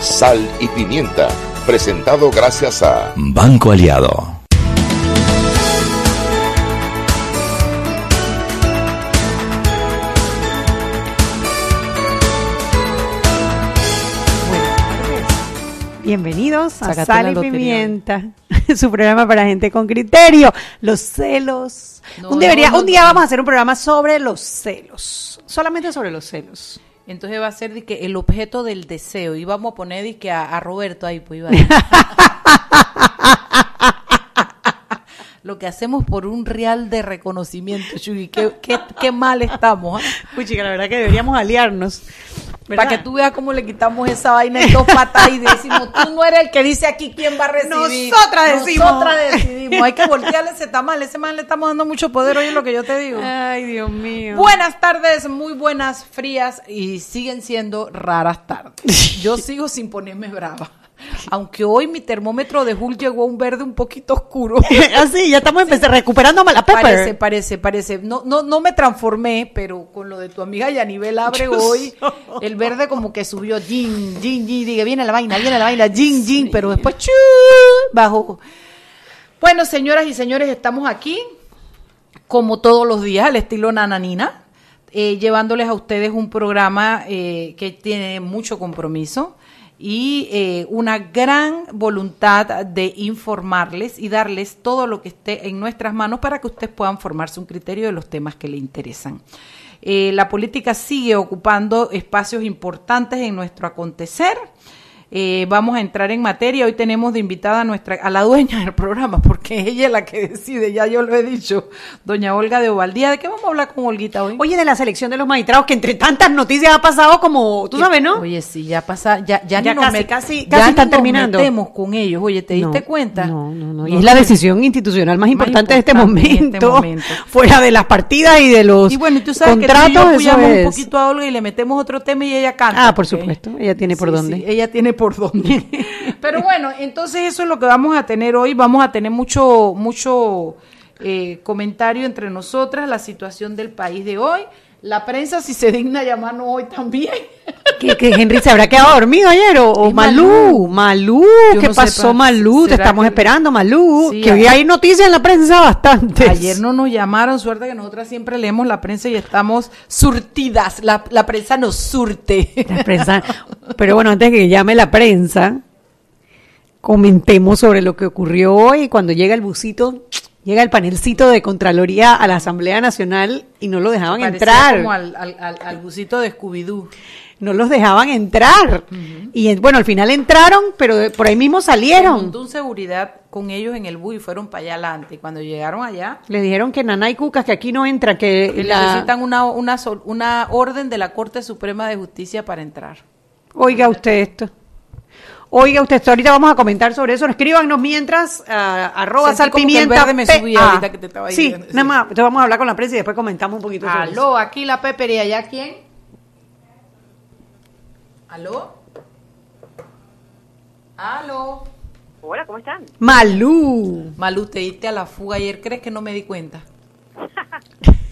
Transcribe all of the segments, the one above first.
Sal y pimienta, presentado gracias a Banco Aliado. Bienvenidos a Sal y Pimienta, su programa para gente con criterio. Los celos. No, un, debería, no, no, un día no. vamos a hacer un programa sobre los celos. Solamente sobre los celos. Entonces va a ser que el objeto del deseo. Y vamos a poner de que a, a Roberto ahí, pues iba Lo que hacemos por un real de reconocimiento, Chuy. Qué, qué, qué mal estamos. ¿ah? Uy, chica, la verdad que deberíamos aliarnos. Para que tú veas cómo le quitamos esa vaina en dos patas y decimos, tú no eres el que dice aquí quién va a recibir. Nosotras decimos. Nosotras decidimos. Hay que voltearle ese tamal. Ese man le estamos dando mucho poder, oye lo que yo te digo. Ay, Dios mío. Buenas tardes, muy buenas, frías y siguen siendo raras tardes. Yo sigo sin ponerme brava. Aunque hoy mi termómetro de Hull llegó a un verde un poquito oscuro. Así, ya estamos empezando, recuperando a la Pepper. Parece, parece, parece. No, no, no me transformé, pero con lo de tu amiga Yanibel Abre hoy, el verde como que subió, jin, jin, jin, diga, viene la vaina, viene la vaina, jin, jin, pero después, chu, bajó. Bueno, señoras y señores, estamos aquí, como todos los días, al estilo Nananina, eh, llevándoles a ustedes un programa eh, que tiene mucho compromiso y eh, una gran voluntad de informarles y darles todo lo que esté en nuestras manos para que ustedes puedan formarse un criterio de los temas que les interesan. Eh, la política sigue ocupando espacios importantes en nuestro acontecer. Eh, vamos a entrar en materia. Hoy tenemos de invitada a nuestra a la dueña del programa, porque ella es la que decide, ya yo lo he dicho, doña Olga de Ovaldía. ¿De qué vamos a hablar con Olguita hoy? Oye, de la selección de los magistrados, que entre tantas noticias ha pasado como, tú sabes, ¿no? Oye, sí, ya pasa, ya, ya, Ya ni nos casi, met- casi- ya casi están nos terminando. metemos con ellos. Oye, ¿te diste No, cuenta? No, no, no. Y es la decisión institucional más importante, de este momento, este momento. Fuera de las partidas y de los Y bueno, tú sabes contratos. que tú y yo un poquito a Olga y le metemos otro tema y ella canta. Ah, por supuesto. Ella tiene por Sí, dónde. sí, ella tiene por dónde. Pero bueno, entonces eso es lo que vamos a tener hoy. Vamos a tener mucho, mucho eh, comentario entre nosotras, la situación del país de hoy. La prensa, si se digna llamarnos hoy también. Que, que Henry se habrá quedado dormido ayer o, Malú, Malú, ¿qué no pasó sepa, Malú? Te ¿será estamos que- esperando Malú, Sí, que hoy ayer- hay noticias en la prensa bastante. Ayer no nos llamaron, suerte que nosotras siempre leemos la prensa y estamos surtidas. La, la prensa nos surte. La prensa. Pero bueno, antes que llame la prensa, comentemos sobre lo que ocurrió hoy cuando llega el busito, llega el panelcito de Contraloría a la Asamblea Nacional y no lo dejaban Parecía entrar. como al, al, al, al busito de Scooby-Doo. No los dejaban entrar. Y bueno, al final entraron, pero de- por ahí mismo Se salieron. montó un seguridad con ellos en el bus y fueron para allá adelante. Y cuando llegaron allá, Le dijeron que Nana y Cucas, que aquí no entra, que que la... necesitan una, una orden de la Corte Suprema de Justicia para entrar. Oiga usted esto. Oiga usted. Ahorita vamos a comentar sobre eso. Escríbanos mientras, ah, arroba Sentí como que el salpimienta. verde me PA. subía ahorita que te estaba Sí, diciendo, sí. nada más. Entonces vamos a hablar con la prensa y después comentamos un poquito sobre eso. Aló, aquí la Pepper y allá quién? Aló. Aló. Hola, ¿cómo están? Malú. Malú, te diste a la fuga ayer, ¿crees que no me di cuenta?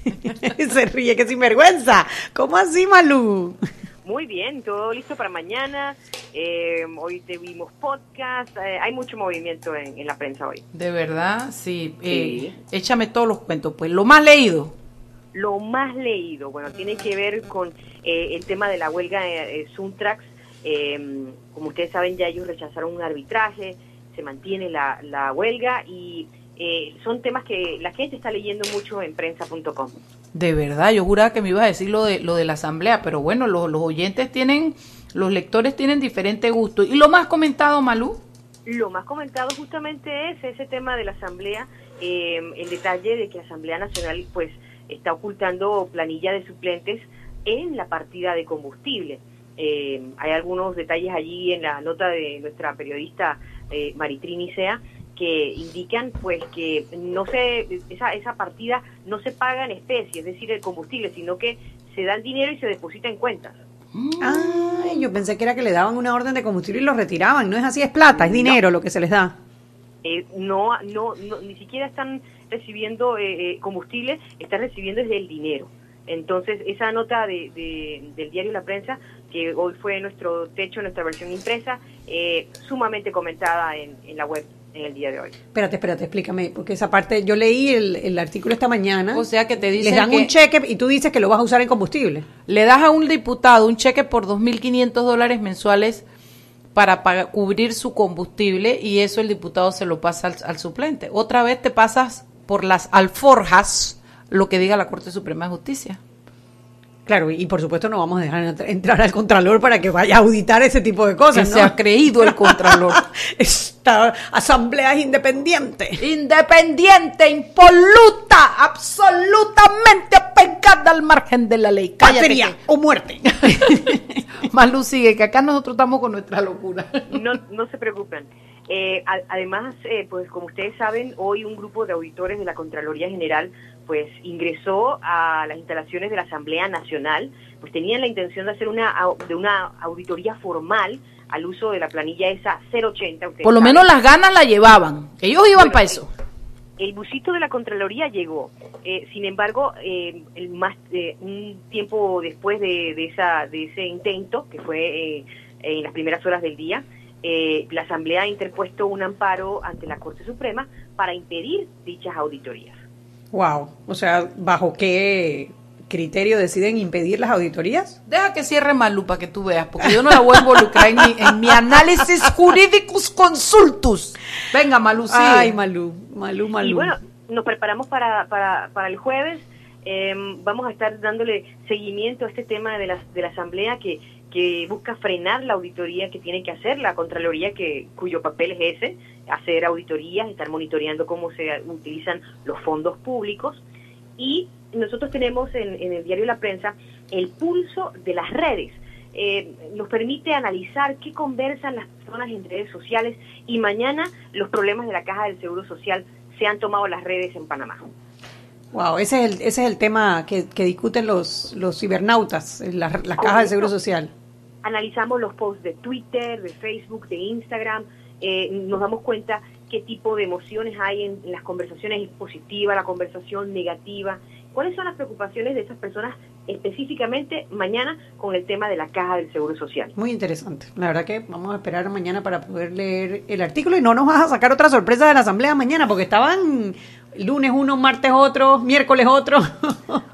Se ríe, que sinvergüenza. ¿Cómo así, Malú? Muy bien, todo listo para mañana. Eh, hoy tuvimos podcast. eh, hay mucho movimiento en, en la prensa hoy. De verdad, sí. Sí. Eh, échame todos los cuentos, pues. Lo más leído. Lo más leído, bueno, tiene que ver con eh, el tema de la huelga de Suntrax. Eh, como ustedes saben, ya ellos rechazaron un arbitraje, se mantiene la, la huelga y eh, son temas que la gente está leyendo mucho en prensa.com. De verdad, yo juraba que me ibas a decir lo de, lo de la asamblea, pero bueno, los, los oyentes tienen, los lectores tienen diferente gusto. ¿Y lo más comentado, Malú? Lo más comentado justamente es ese tema de la Asamblea, eh, el detalle de que Asamblea Nacional pues está ocultando planilla de suplentes en la partida de combustible. Eh, hay algunos detalles allí en la nota de nuestra periodista eh, Maritrini Sea que indican pues que no se esa, esa partida no se paga en especie, es decir, el combustible, sino que se da el dinero y se deposita en cuentas. Ay, yo pensé que era que le daban una orden de combustible y lo retiraban. No es así, es plata, es dinero lo que se les da. Eh, no, no, no, ni siquiera están recibiendo eh, eh, combustible, están recibiendo desde el dinero. Entonces, esa nota de, de- del diario La Prensa, que hoy fue nuestro techo, nuestra versión impresa, eh, sumamente comentada en, en la web en el día de hoy. Espérate, espérate, explícame, porque esa parte, yo leí el, el artículo esta mañana. O sea que te Les dicen dan que un cheque y tú dices que lo vas a usar en combustible. le das a un diputado un cheque por 2.500 dólares mensuales para pagar- cubrir su combustible y eso el diputado se lo pasa al, al suplente. Otra vez te pasas por las alforjas lo que diga la Corte Suprema de Justicia. Claro, y, por supuesto no vamos a dejar entr- entrar al Contralor para que vaya a auditar ese tipo de cosas, ¿no? se ha creído el Contralor. Esta asamblea es independiente. Independiente, impoluta, absolutamente apegada al margen de la ley. Patria que- o muerte. Malú sigue, que acá nosotros estamos con nuestra locura. No, no se preocupen. Eh, a- además, eh, pues como ustedes saben, hoy un grupo de auditores de la Contraloría General pues ingresó a las instalaciones de la Asamblea Nacional, pues tenían la intención de hacer una de una auditoría formal al uso de la planilla esa 080. ustedes Por lo saben. menos las ganas la llevaban. Ellos iban Bueno, para eso. El busito de la Contraloría llegó. Eh, sin embargo, eh, el más, eh, un tiempo después de, de esa, de ese intento, que fue eh, en las primeras horas del día, eh, la Asamblea ha interpuesto un amparo ante la Corte Suprema para impedir dichas auditorías. Wow, o sea, ¿bajo qué criterio deciden impedir las auditorías? Deja que cierre Malú para que tú veas, porque yo no la voy a involucrar en mi, en mi análisis jurídicos consultus. Venga, Malú, sigue. Ay, Malú, Malú, Malú. Y bueno, nos preparamos para, para, para el jueves. Eh, vamos a estar dándole seguimiento a este tema de la, de la Asamblea que, que busca frenar la auditoría que tiene que hacer la Contraloría, que, cuyo papel es ese, hacer auditorías, estar monitoreando cómo se utilizan los fondos públicos. Y nosotros tenemos en, en el diario La Prensa el pulso de las redes. Eh, nos permite analizar qué conversan las personas en redes sociales y mañana los problemas de la caja del Seguro Social se han tomado las redes en Panamá. Wow, ese es el, ese es el tema que, que discuten los, los cibernautas, las, las cajas de seguro social. Analizamos los posts de Twitter, de Facebook, de Instagram, eh, nos damos cuenta qué tipo de emociones hay en, en las conversaciones, es positiva, la conversación negativa, cuáles son las preocupaciones de esas personas específicamente mañana con el tema de la caja del Seguro Social. Muy interesante. La verdad que vamos a esperar mañana para poder leer el artículo y no nos vas a sacar otra sorpresa de la asamblea mañana porque estaban lunes uno, martes otro, miércoles otro.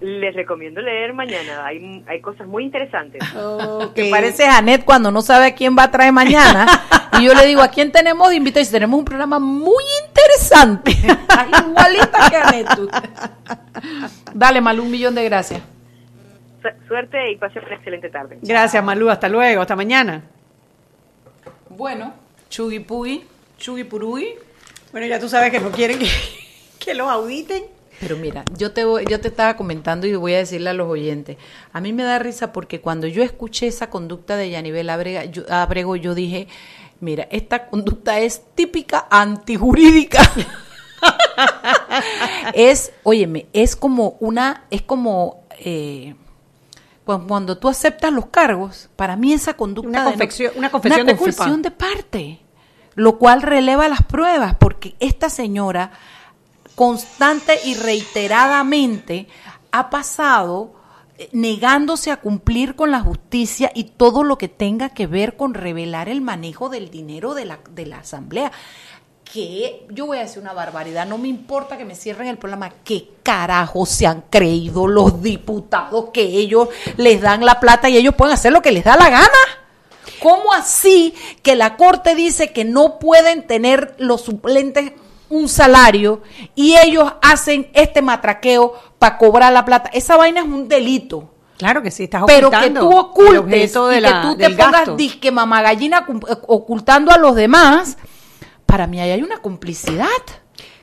Les recomiendo leer mañana, hay, hay cosas muy interesantes. Ok. Que parece Janet cuando no sabe a quién va a traer mañana. y yo le digo, ¿a quién tenemos de invitado? Y dice, tenemos un programa muy interesante. Igualita que Janet tú. Dale, Malú, un millón de gracias. Su- Suerte y pase una excelente tarde. Gracias, Malú. Hasta luego. Hasta mañana. Bueno, Chugui Pugui, Chugui Purugui. Bueno, ya tú sabes que no quieren que, que los auditen. Pero mira, yo te, voy- yo te estaba comentando y voy a decirle a los oyentes. A mí me da risa porque cuando yo escuché esa conducta de Yanibel Abrega, yo, Abrego, yo dije, mira, esta conducta es típica antijurídica. es, óyeme, es como una, es como eh, cuan- cuando tú aceptas los cargos, para mí esa conducta Una de no- confección- una confesión de culpa. confesión de parte, lo cual releva las pruebas, porque esta señora constante y reiteradamente ha pasado eh, negándose a cumplir con la justicia y todo lo que tenga que ver con revelar el manejo del dinero de la, de la asamblea. Que yo voy a decir una barbaridad, no me importa que me cierren el programa, ¿qué carajo se han creído los diputados que ellos les dan la plata y ellos pueden hacer lo que les da la gana? ¿Cómo así que la Corte dice que no pueden tener los suplentes un salario y ellos hacen este matraqueo para cobrar la plata? Esa vaina es un delito. Claro que sí, estás Pero que ocultando tú ocultes de y la- que tú te pongas gasto. disque mamagallina eh, ocultando a los demás, para mí ahí hay una complicidad.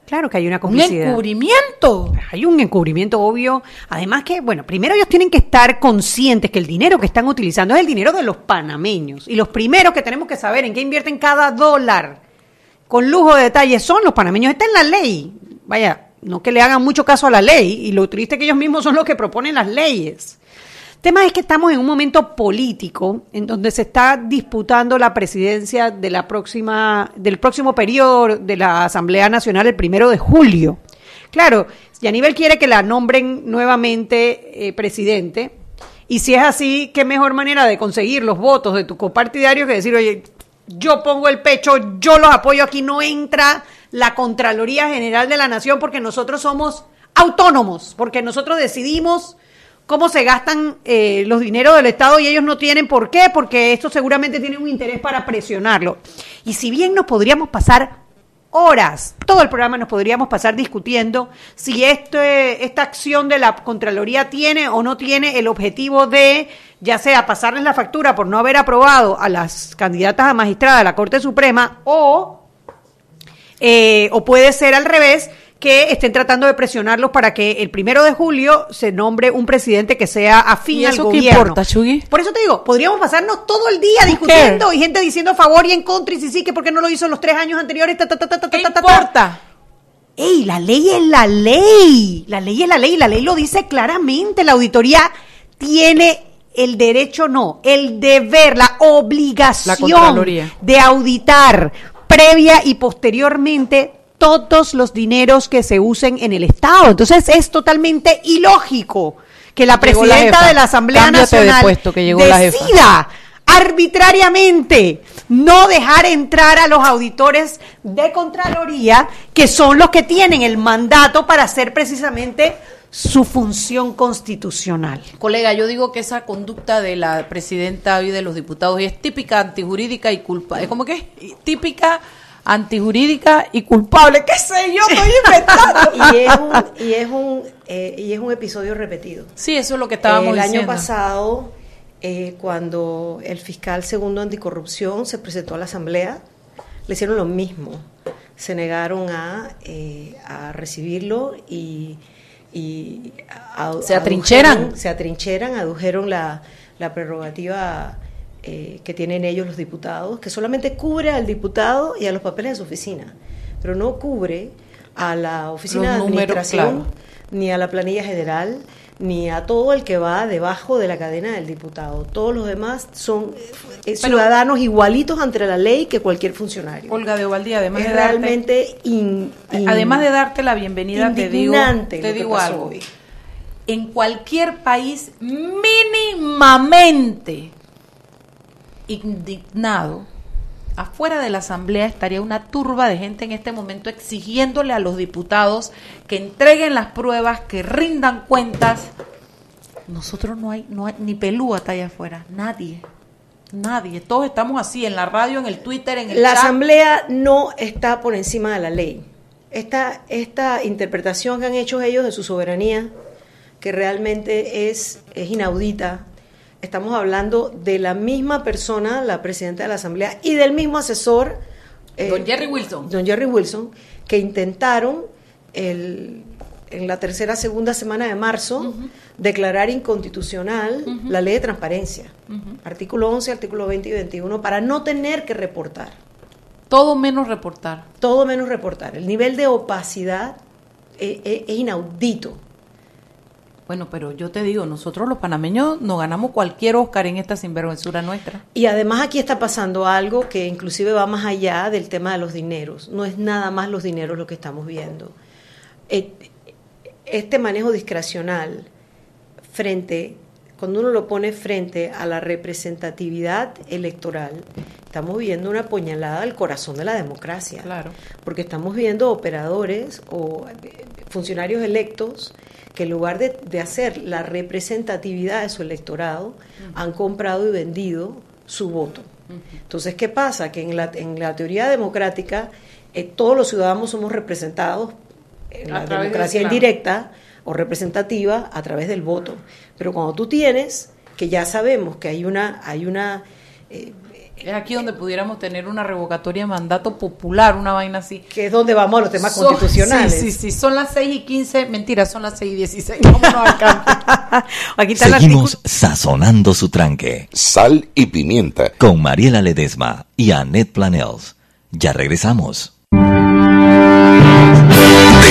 Claro que hay una Un complicidad. encubrimiento. Hay un encubrimiento obvio. Además que, bueno, primero ellos tienen que estar conscientes que el dinero que están utilizando es el dinero de los panameños. Y los primeros que tenemos que saber en qué invierten cada dólar, con lujo de detalles, son los panameños. Está en la ley. Vaya, no que le hagan mucho caso a la ley. Y lo triste que ellos mismos son los que proponen las leyes. El tema es que estamos en un momento político en donde se está disputando la presidencia de la próxima, del próximo periodo de la Asamblea Nacional el primero de julio. Claro, Yanivel quiere que la nombren nuevamente eh, presidente. Y si es así, qué mejor manera de conseguir los votos de tu copartidario que decir, oye, yo pongo el pecho, yo los apoyo, aquí no entra la Contraloría General de la Nación porque nosotros somos autónomos, porque nosotros decidimos cómo se gastan eh, los dineros del Estado y ellos no tienen por qué, porque esto seguramente tiene un interés para presionarlo. Y si bien nos podríamos pasar horas, todo el programa nos podríamos pasar discutiendo si este, esta acción de la Contraloría tiene o no tiene el objetivo de, ya sea pasarles la factura por no haber aprobado a las candidatas a magistrada de la Corte Suprema o eh, o puede ser al revés, que estén tratando de presionarlos para que el primero de julio se nombre un presidente que sea afín ¿Y al eso qué gobierno. importa, Chugui? Por eso te digo, podríamos pasarnos todo el día discutiendo y gente diciendo a favor y en contra y si sí, que por qué no lo hizo en los tres años anteriores. Ta, ta, ta, ta, ta, ¿Qué ta, ta, ta. importa? ¡Ey, la ley es la ley! La ley es la ley, la ley lo dice claramente. La auditoría tiene el derecho, no, el deber, la obligación La de auditar previa y posteriormente todos los dineros que se usen en el Estado. Entonces es totalmente ilógico que la presidenta de la Asamblea Cámbiate Nacional puesto, que llegó decida arbitrariamente no dejar entrar a los auditores de Contraloría, que son los que tienen el mandato para hacer precisamente su función constitucional. Colega, yo digo que esa conducta de la presidenta y de los diputados es típica antijurídica y culpa. Es como que es típica antijurídica y culpable. ¿Qué sé yo? Estoy inventando. y es un, y es un, eh, y es un episodio repetido. Sí, eso es lo que estábamos el diciendo. año pasado, eh, cuando el fiscal segundo anticorrupción se presentó a la asamblea, le hicieron lo mismo. Se negaron a, eh, a recibirlo y, y a- Se atrincheran. Se atrincheran, adujeron la, la prerrogativa eh, que tienen ellos los diputados, que solamente cubre al diputado y a los papeles de su oficina, pero no cubre a la oficina Los de números, administración, claro. ni a la planilla general, ni a todo el que va debajo de la cadena del diputado. Todos los demás son eh, ciudadanos igualitos ante la ley que cualquier funcionario. Olga de Ovaldía, además es de darte, realmente in- in- además de darte la bienvenida, te digo, te digo algo. hoy. En cualquier país mínimamente indignado, afuera de la asamblea estaría una turba de gente en este momento exigiéndole a los diputados que entreguen las pruebas, que rindan cuentas. Nosotros no hay, no hay ni pelúa está allá afuera, nadie. Nadie, todos estamos así en la radio, en el Twitter, en el La chat. asamblea no está por encima de la ley. Esta, esta interpretación que han hecho ellos de su soberanía, que realmente es, es inaudita, estamos hablando de la misma persona, la presidenta de la asamblea, y del mismo asesor, eh, Don Jerry Wilson. don Jerry Wilson, que intentaron el- en la tercera, segunda semana de marzo declarar inconstitucional la ley de transparencia, artículo 11, artículo 20 y 21, para no tener que reportar, Todo menos reportar. todo menos reportar. El nivel de opacidad eh, eh, es inaudito. Bueno, pero yo te digo, nosotros los panameños nos ganamos cualquier Oscar en esta sinvergüenzura nuestra. Y además aquí está pasando algo que inclusive va más allá del tema de los dineros. No es nada más los dineros lo que estamos viendo. Eh, Este manejo discrecional frente, cuando uno lo pone frente a la representatividad electoral, estamos viendo una puñalada al corazón de la democracia. Claro. Porque estamos viendo operadores o eh, funcionarios electos que en lugar de, de hacer la representatividad de su electorado, han comprado y vendido su voto. Entonces, ¿qué pasa? Que en la, en la teoría democrática eh, todos los ciudadanos somos representados en A la democracia claro. indirecta o representativa a través del voto. Pero cuando tú tienes, que ya sabemos que hay una, hay una, eh, Es aquí donde pudiéramos tener una revocatoria de mandato popular, una vaina así. Que es donde vamos a los temas Son- constitucionales. Sí, sí, sí, son las 6 y 15, mentira, son las 6 y 16. Vámonos al campo. Aquí está el. Seguimos sazonando su tranque Sal y pimienta. con Mariela Ledesma y Annette Planels. Ya regresamos.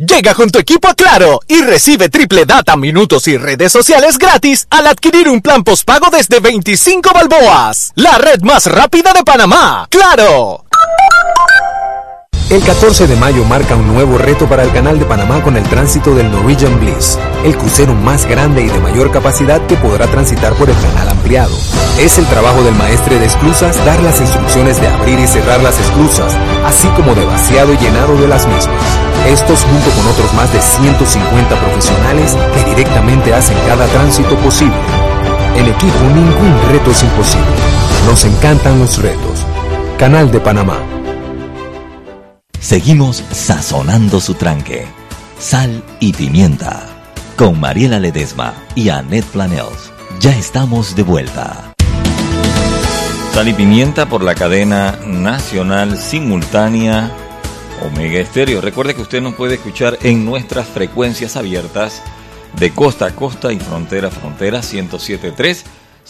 Llega con tu equipo a Claro y recibe triple data, minutos y redes sociales gratis al adquirir un plan postpago desde 25 balboas. La red más rápida de Panamá. ¡Claro! El 14 de mayo marca un nuevo reto para el Canal de Panamá con el tránsito del Norwegian Bliss, el crucero más grande y de mayor capacidad que podrá transitar por el canal ampliado. Es el trabajo del maestre de esclusas dar las instrucciones de abrir y cerrar las esclusas, así como de vaciado y llenado de las mismas. Estos junto con otros más de 150 profesionales que directamente hacen cada tránsito posible. En equipo ningún reto es imposible. Nos encantan los retos. Canal de Panamá. Seguimos sazonando su tranque. Sal y pimienta. Con Mariela Ledesma y Annette Planels. Ya estamos de vuelta. Sal y pimienta por la cadena nacional simultánea Omega Estéreo. Recuerde que usted nos puede escuchar en nuestras frecuencias abiertas de costa a costa y frontera a frontera 1073,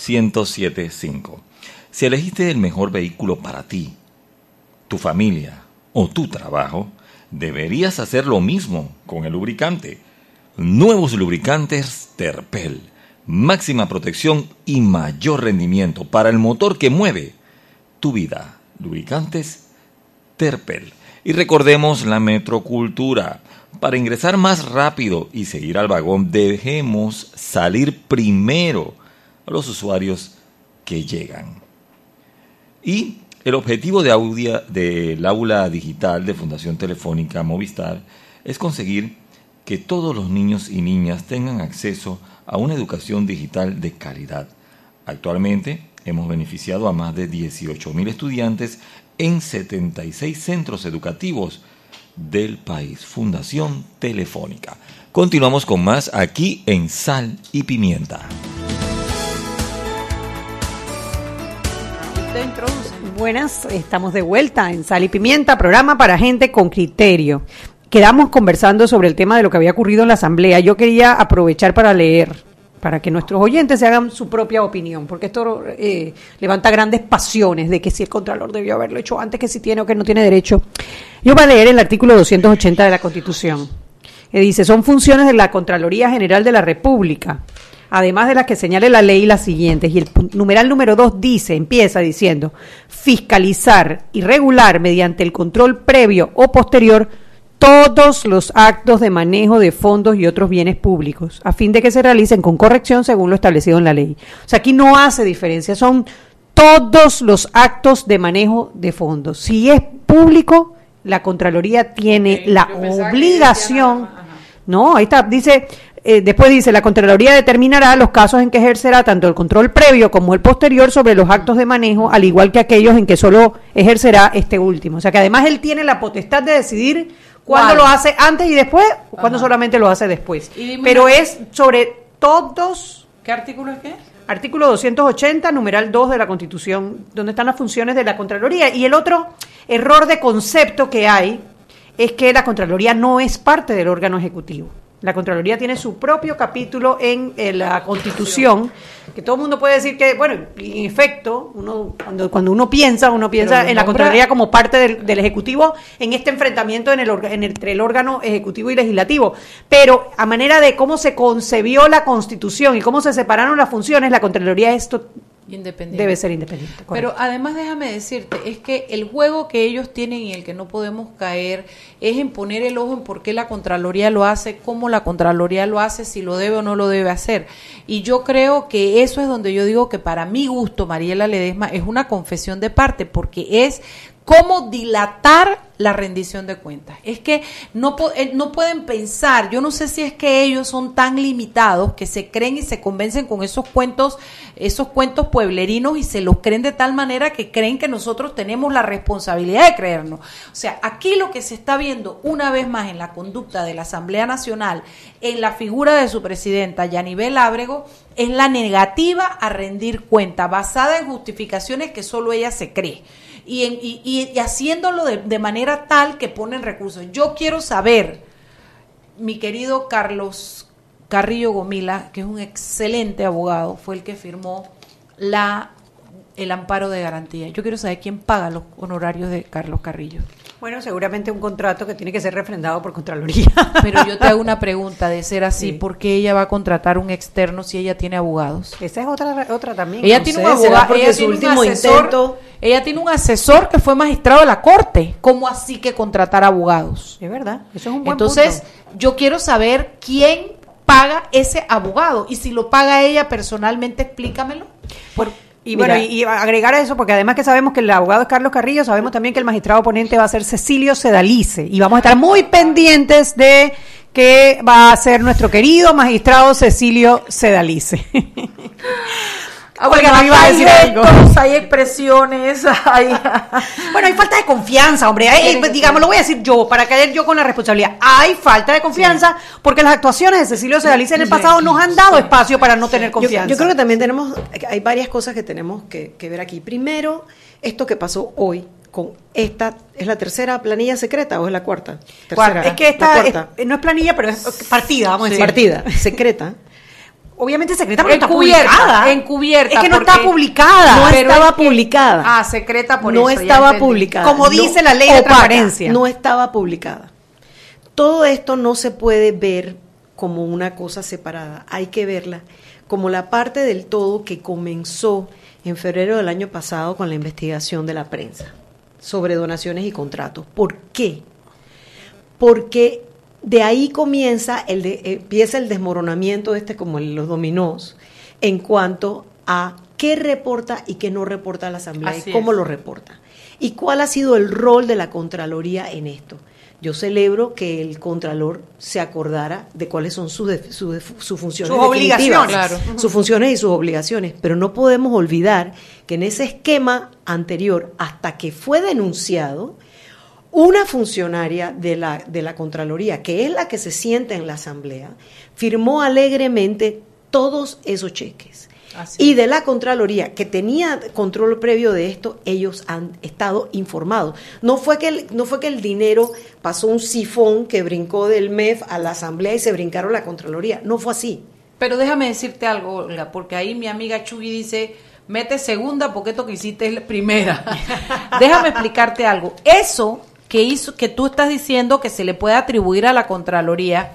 1075. Si elegiste el mejor vehículo para ti, tu familia o tu trabajo, deberías hacer lo mismo con el lubricante. Nuevos lubricantes Terpel. Máxima protección y mayor rendimiento para el motor que mueve tu vida. Lubricantes Terpel. Y recordemos la metrocultura. Para ingresar más rápido y seguir al vagón, dejemos salir primero a los usuarios que llegan. Y el objetivo de audia del aula digital de Fundación Telefónica Movistar es conseguir que todos los niños y niñas tengan acceso a una educación digital de calidad. Actualmente hemos beneficiado a más de 18.000 estudiantes en 76 centros educativos del país. Fundación Telefónica. Continuamos con más aquí en Sal y Pimienta. Usted introduce. Buenas, estamos de vuelta en Sal y Pimienta, programa para gente con criterio. Quedamos conversando sobre el tema de lo que había ocurrido en la asamblea. Yo quería aprovechar para leer, para que nuestros oyentes se hagan su propia opinión, porque esto eh, levanta grandes pasiones de que si el Contralor debió haberlo hecho antes, que si tiene o que no tiene derecho. Yo voy a leer el artículo 280 de la Constitución, que dice, son funciones de la Contraloría General de la República, además de las que señale la ley las siguientes. Y el numeral número 2 dice, empieza diciendo, fiscalizar y regular mediante el control previo o posterior todos los actos de manejo de fondos y otros bienes públicos, a fin de que se realicen con corrección según lo establecido en la ley. O sea, aquí no hace diferencia, son todos los actos de manejo de fondos. Si es público, la Contraloría tiene la obligación no, ahí está, dice, eh, después dice, la Contraloría determinará los casos en que ejercerá tanto el control previo como el posterior sobre los actos de manejo, al igual que aquellos en que solo ejercerá este último. O sea que además él tiene la potestad de decidir cuándo lo hace antes y después, o cuándo solamente lo hace después. Pero una- es sobre todos, ¿Qué artículo es qué? artículo 280, numeral 2 de la Constitución, donde están las funciones de la Contraloría. Y el otro error de concepto que hay es que la Contraloría no es parte del órgano ejecutivo. La Contraloría tiene su propio capítulo en, eh, la Constitución, que todo el mundo puede decir que, bueno, en efecto, uno, cuando, cuando uno piensa, uno piensa en la Contraloría como parte del, del Ejecutivo en este enfrentamiento en el, en el- entre el órgano ejecutivo y legislativo. Pero a manera de cómo se concebió la Constitución y cómo se separaron las funciones, la Contraloría es to- Independiente. debe ser independiente. Pero además déjame decirte, es que el juego que ellos tienen y el que no podemos caer es en poner el ojo en por qué la Contraloría lo hace, cómo la Contraloría lo hace, si lo debe o no lo debe hacer. Y yo creo que eso es donde yo digo que para mi gusto, Mariela Ledesma, es una confesión de parte, porque es cómo dilatar la rendición de cuentas. Es que no, eh, no pueden pensar, yo no sé si es que ellos son tan limitados que se creen y se convencen con esos cuentos, esos cuentos pueblerinos y se los creen de tal manera que creen que nosotros tenemos la responsabilidad de creernos. O sea, aquí lo que se está viendo una vez más en la conducta de la Asamblea Nacional, en la figura de su presidenta, Yanibel Ábrego, es la negativa a rendir cuenta, basada en justificaciones que solo ella se cree y, en- y- y- y haciéndolo de, de manera tal que ponen recursos. Yo quiero saber, mi querido Carlos Carrillo Gomila, que es un excelente abogado, fue el que firmó la el amparo de garantía. Yo quiero saber quién paga los honorarios de Carlos Carrillo. Bueno, seguramente un contrato que tiene que ser refrendado por Contraloría. Pero yo te hago una pregunta de ser así, Sí. ¿por qué ella va a contratar un externo si ella tiene abogados? Esa es otra, otra también. Ella No tiene sé, un abogado, ella su tiene un último asesor, intento- ella tiene un asesor que fue magistrado de la corte. ¿Cómo así que contratar abogados? Es verdad, eso es un buen Entonces, punto. yo quiero saber quién paga ese abogado y si lo paga ella personalmente, explícamelo. Por- y Mira. bueno, y, y agregar a eso, porque además que sabemos que el abogado es Carlos Carrillo, sabemos también que el magistrado ponente va a ser Cecilio Sedalice. Y vamos a estar muy pendientes de que va a ser nuestro querido magistrado Cecilio Sedalice. Olga, me iba a decir algo. hay expresiones, hay... Bueno, hay falta de confianza, hombre. Hay- eh, digamos, lo voy a decir yo, para caer yo con la responsabilidad. Hay falta de confianza porque las actuaciones de Cecilio Sedalice en el pasado nos han dado espacio para no tener confianza. yo creo que también tenemos, hay varias cosas que tenemos que, que ver aquí. Primero, esto que pasó hoy con esta, ¿es la tercera planilla secreta o es la cuarta? Tercera, es que esta es- no es planilla, pero es partida, vamos a decir. partida secreta. Obviamente secreta, pero no está Encubierta, publicada. encubierta, Es que no porque- está publicada. No estaba publicada. Ah, secreta por no eso, ya estaba publicada. Como No, dice la ley de opaca, transparencia. No estaba publicada. Todo esto no se puede ver como una cosa separada. Hay que verla como la parte del todo que comenzó en febrero del año pasado con la investigación de la prensa sobre donaciones y contratos. ¿Por qué? Porque de ahí comienza el de- empieza el desmoronamiento este como en los dominós en cuanto a qué reporta y qué no reporta la asamblea Así y cómo es. lo reporta y cuál ha sido el rol de la contraloría en esto. Yo celebro que el contralor se acordara de cuáles son sus def- sus funciones Sus obligaciones. Claro. sus funciones y sus obligaciones, pero no podemos olvidar que en ese esquema anterior hasta que fue denunciado una funcionaria de la, de la Contraloría, que es la que se sienta en la Asamblea, firmó alegremente todos esos cheques. Así Y de la Contraloría, que tenía control previo de esto, ellos han estado informados. No fue que el, no fue que el dinero pasó un sifón que brincó del MEF a la Asamblea y se brincaron la Contraloría. No fue así. Pero déjame decirte algo, Olga, porque ahí mi amiga Chuy dice, mete segunda porque esto que hiciste es la primera. déjame explicarte algo. Eso que hizo, que tú estás diciendo que se le puede atribuir a la Contraloría,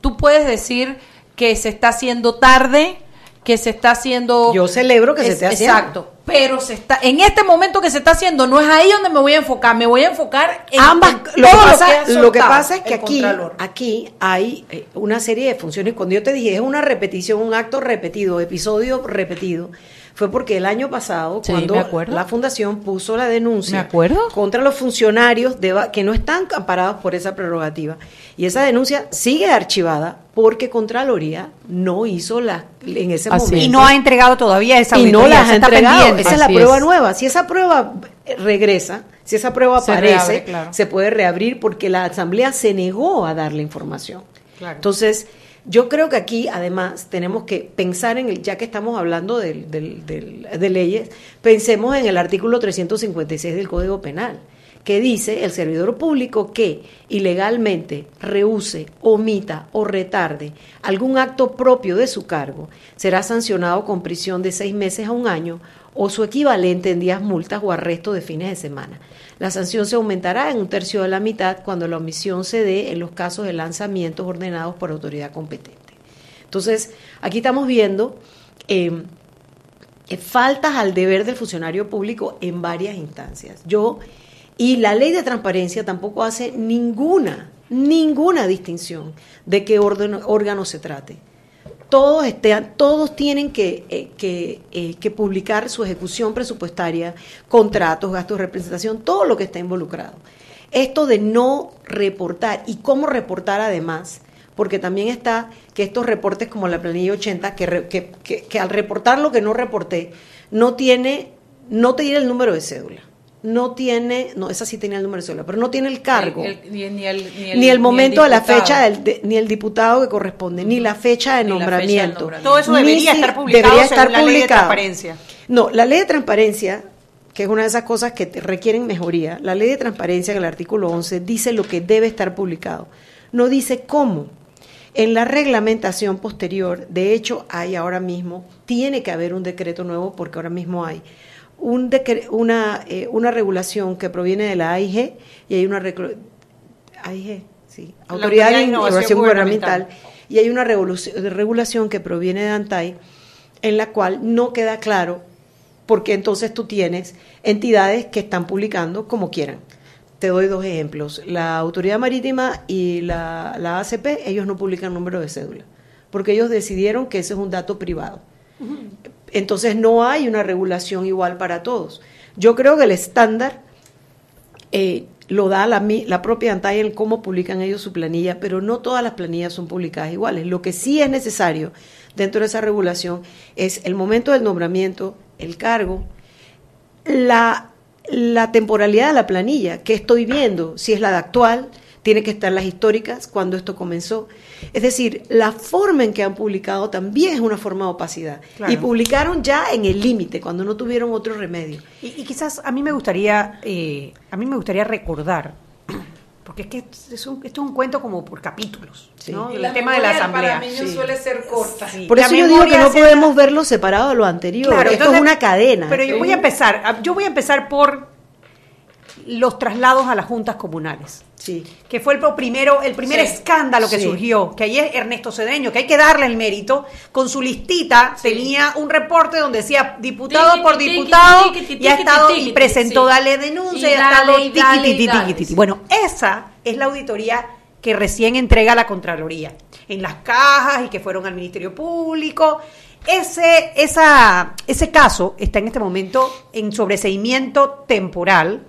tú puedes decir que se está haciendo tarde, que se está haciendo... Yo celebro que se esté haciendo. Exacto. Pero se está, en este momento que se está haciendo, no es ahí donde me voy a enfocar, me voy a enfocar en Ambas, en lo, que pasa, lo que pasa es que aquí, Contralor. aquí hay eh, una serie de funciones. Cuando yo te dije es una repetición, un acto repetido, episodio repetido, fue porque el año pasado, Sí, cuando la fundación puso la denuncia Me acuerdo. contra los funcionarios de, que no están amparados por esa prerrogativa, y esa denuncia sigue archivada porque Contraloría no hizo la en ese Así momento Y no ha entregado todavía esa y no las esa ha está entregado. pendiente. Esa es la prueba es. nueva. Si esa prueba eh, regresa, si esa prueba Se aparece, reabre, claro. se puede reabrir porque la asamblea se negó a dar la información. Claro. Entonces, yo creo que aquí, además, tenemos que pensar en el, ya que estamos hablando de leyes, pensemos en el artículo 356 del Código Penal, que dice el servidor público que ilegalmente rehúse, omita o retarde algún acto propio de su cargo, será sancionado con prisión de seis meses a un año o su equivalente en días multas o arresto de fines de semana. La sanción se aumentará en un tercio de la mitad cuando la omisión se dé en los casos de lanzamientos ordenados por autoridad competente. Entonces, aquí estamos viendo eh, eh, faltas al deber del funcionario público en varias instancias. Yo y la ley de transparencia tampoco hace ninguna, ninguna distinción de qué órgano se trate. Todos, estén, todos tienen que, eh, que, eh, que publicar su ejecución presupuestaria, contratos, gastos de representación, todo lo que está involucrado. Esto de no reportar y cómo reportar además, porque también está que estos reportes como la planilla 80, que, que, que- al reportar lo que no reporté, no tiene, no te tiene el número de cédula, no tiene, no, esa sí tenía el número de cédula, pero no tiene el cargo, El- el- ni, ni el, ni el momento de la fecha, del, de- ni el diputado que corresponde, ni la fecha de la fecha nombramiento. Todo eso debería si- estar publicado debería según estar la ley de publicado. transparencia. No, la ley de transparencia, que es una de esas cosas que te requieren mejoría, la ley de transparencia en el artículo 11 dice lo que debe estar publicado, no dice cómo. En la reglamentación posterior, de hecho, hay ahora mismo, tiene que haber un decreto nuevo porque ahora mismo hay un una, eh, una regulación que proviene de la AIG y hay una AIG, sí, Autoridad de Innovación Gubernamental, y hay una regulación que proviene de ANTAI en la cual no queda claro porque entonces tú tienes entidades que están publicando como quieran. Te doy dos ejemplos. La Autoridad Marítima y la, la ACP, ellos no publican número de cédula, porque ellos decidieron que ese es un dato privado. Entonces no hay una regulación igual para todos. Yo creo que el estándar eh, lo da la, la propia ANTAI en cómo publican ellos su planilla, pero no todas las planillas son publicadas iguales. Lo que sí es necesario dentro de esa regulación es el momento del nombramiento, el cargo, la, la temporalidad de la planilla, que estoy viendo, si es la de actual, tiene que estar las históricas, cuando esto comenzó. Es decir, la forma en que han publicado también es una forma de opacidad. Claro. Y publicaron ya en el límite, cuando no tuvieron otro remedio. Y, y quizás a mí me gustaría, eh, a mí me gustaría recordar, porque es que es un, esto es un cuento como por capítulos, Sí. ¿no? Y El tema de la asamblea. panameño Sí. suele ser corta. Sí. Por La eso yo digo que no se- podemos verlo separado de lo anterior. Claro, Esto entonces- es una cadena. Pero yo voy a empezar, a- yo voy a empezar por los traslados a las juntas comunales. Sí. que fue el primero, el primer Sí. escándalo que Sí. surgió, que ahí es Ernesto Cedeño, que hay que darle el mérito, con su listita tenía un reporte donde decía diputado por diputado y ha estado y presentó dale denuncia Y y, ha estado y dale, dale. Bueno, esa es la auditoría que recién entrega la Contraloría en las cajas y que fueron al Ministerio Público. Ese, esa, ese caso está en este momento en sobreseimiento temporal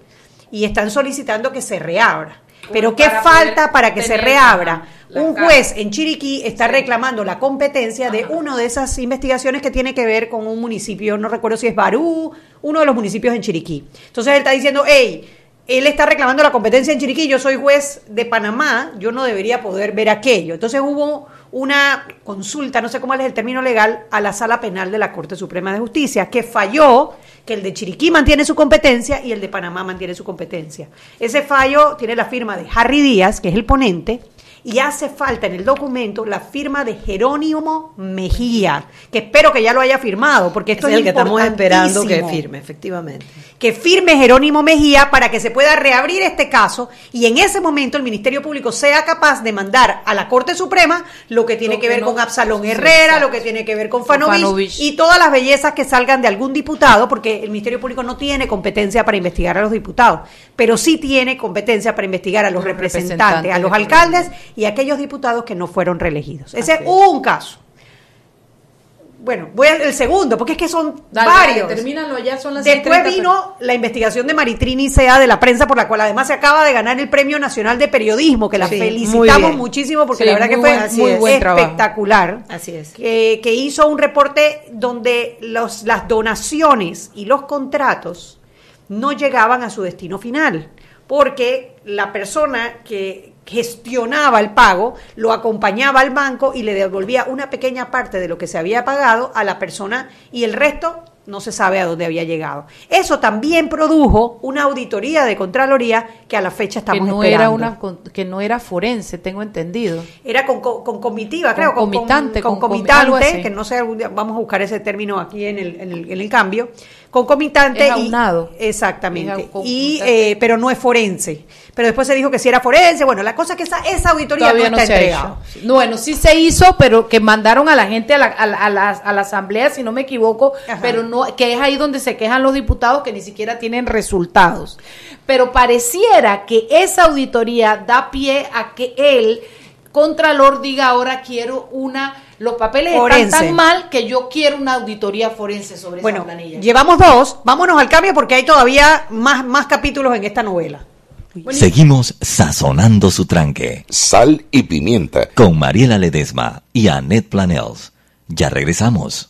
y están solicitando que se reabra. Pero ¿qué para falta para que se reabra? Un juez en Chiriquí está reclamando la competencia de una de esas investigaciones que tiene que ver con un municipio, no recuerdo si es Barú, uno de los municipios en Chiriquí. Entonces él está diciendo, hey, él está reclamando la competencia en Chiriquí, yo soy juez de Panamá, yo no debería poder ver aquello. Entonces hubo una consulta, no sé cómo es el término legal, a la sala penal de la Corte Suprema de Justicia, que falló que el de Chiriquí mantiene su competencia y el de Panamá mantiene su competencia. Ese fallo tiene la firma de Harry Díaz, que es el ponente, y hace falta en el documento la firma de Jerónimo Mejía, que espero que ya lo haya firmado, porque esto es es, el que estamos esperando que firme, efectivamente. Que firme Jerónimo Mejía para que se pueda reabrir este caso y en ese momento el Ministerio Público sea capaz de mandar a la Corte Suprema lo que tiene Lo que que ver no- con Absalón Herrera, lo que tiene que ver con Fanovich, Fanovich. y todas las bellezas que salgan de algún diputado, porque el Ministerio Público no tiene competencia para investigar a los diputados, pero sí tiene competencia para investigar a los, Los representantes, representantes a los de alcaldes y a aquellos diputados que no fueron reelegidos. Ese Así es. un caso. Bueno, voy al segundo, porque es que son Dale, varios. dale, termínalo ya, son las Después 6:30, vino la investigación de Maritrini Sea de la prensa, por la cual además se acaba de ganar el Premio Nacional de Periodismo, que la Sí, felicitamos muchísimo porque Sí, la verdad que fue buen- muy así es. buen trabajo. espectacular. Así es. Que, que hizo un reporte donde los, las donaciones y los contratos no llegaban a su destino final, porque la persona que gestionaba el pago lo acompañaba al banco y le devolvía una pequeña parte de lo que se había pagado a la persona y el resto no se sabe a dónde había llegado. Eso también produjo una auditoría de Contraloría que a la fecha que estamos no esperando. era una que no era forense, tengo entendido. Era con, con, con comitiva, creo. con- algo así. que no sé, algún día vamos a buscar ese término aquí en el, en el, en el cambio. Concomitante. Es y- aunado. exactamente. Es Y, eh, pero no es forense. Pero después se dijo que si era forense. Bueno, la cosa es que esa, esa auditoría Todavía no está entregada. No, Bueno, sí se hizo, pero que mandaron a la gente a la, a la- a la- a la asamblea, si no me equivoco, Ajá. pero no, que es ahí donde se quejan los diputados que ni siquiera tienen resultados. Pero pareciera que esa auditoría da pie a que el Contralor diga ahora quiero una los papeles Forense. están tan mal que yo quiero una auditoría forense sobre Bueno, esa planilla. llevamos dos. Vámonos al cambio porque hay todavía más, más capítulos en esta novela. Seguimos sazonando su tranque. Sal y pimienta. Con Mariela Ledesma y Annette Planels. Ya regresamos.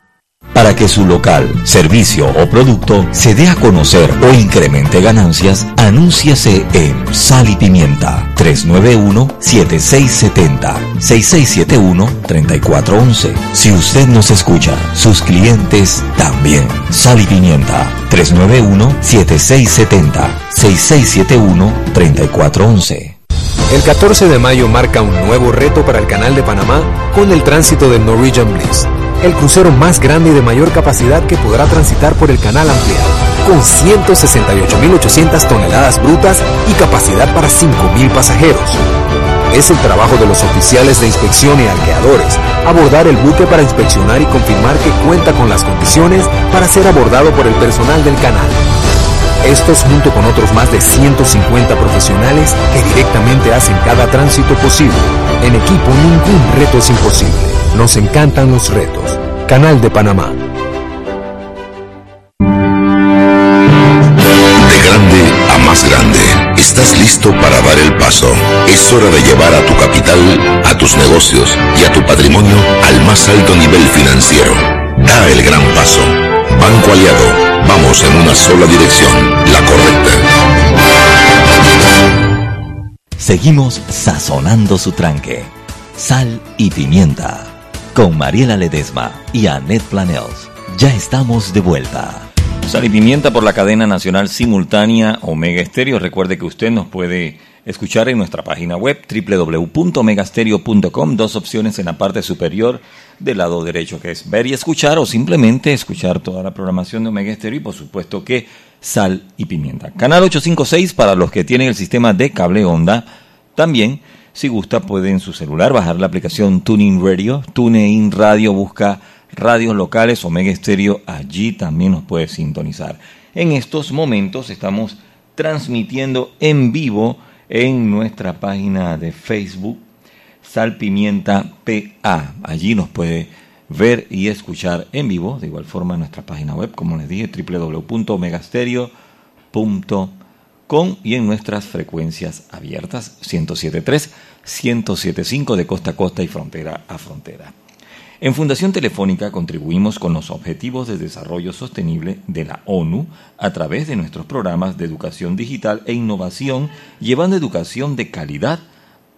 Para que su local, servicio o producto se dé a conocer o incremente ganancias, anúnciase en Sal y Pimienta 391-7670-6671-3411. Si usted nos escucha, sus clientes también. Sal y Pimienta 391-7670-6671-3411. El 14 de mayo marca un nuevo reto para el Canal de Panamá con el tránsito del Norwegian Bliss, el crucero más grande y de mayor capacidad que podrá transitar por el canal ampliado, con 168.800 toneladas brutas y capacidad para 5.000 pasajeros. Es el trabajo de los oficiales de inspección y arqueadores abordar el buque para inspeccionar y confirmar que cuenta con las condiciones para ser abordado por el personal del canal. Estos junto con otros más de 150 profesionales que directamente hacen cada tránsito posible. En equipo ningún reto es imposible. Nos encantan los retos. Canal de Panamá. De grande a más grande. ¿Estás listo para dar el paso? Es hora de llevar a tu capital, a tus negocios y a tu patrimonio al más alto nivel financiero. Da el gran paso. Banco Aliado. Vamos en una sola dirección, la correcta. Seguimos sazonando su tranque. Sal y pimienta. Con Mariela Ledesma y Annette Planels. Ya estamos de vuelta. Sal y pimienta por la cadena nacional simultánea Omega Estéreo. Recuerde que usted nos puede escuchar en nuestra página web www.omegastereo.com. Dos opciones en la parte superior del lado derecho que es ver y escuchar o simplemente escuchar toda la programación de Omega Estéreo y por supuesto que sal y pimienta. Canal 856 para los que tienen el sistema de cable onda. También, si gusta, puede en su celular bajar la aplicación Tuning Radio. TuneIn Radio busca radios locales, Omega Estéreo, allí también nos puede sintonizar. En estos momentos estamos transmitiendo en vivo en nuestra página de Facebook, Sal Pimienta PA. Allí nos puede ver y escuchar en vivo, de igual forma en nuestra página web, como les dije, www.omegastereo.com y en nuestras frecuencias abiertas, 107.3, 107.5 de costa a costa y frontera a frontera. En Fundación Telefónica contribuimos con los Objetivos de Desarrollo Sostenible de la ONU a través de nuestros programas de educación digital e innovación, llevando educación de calidad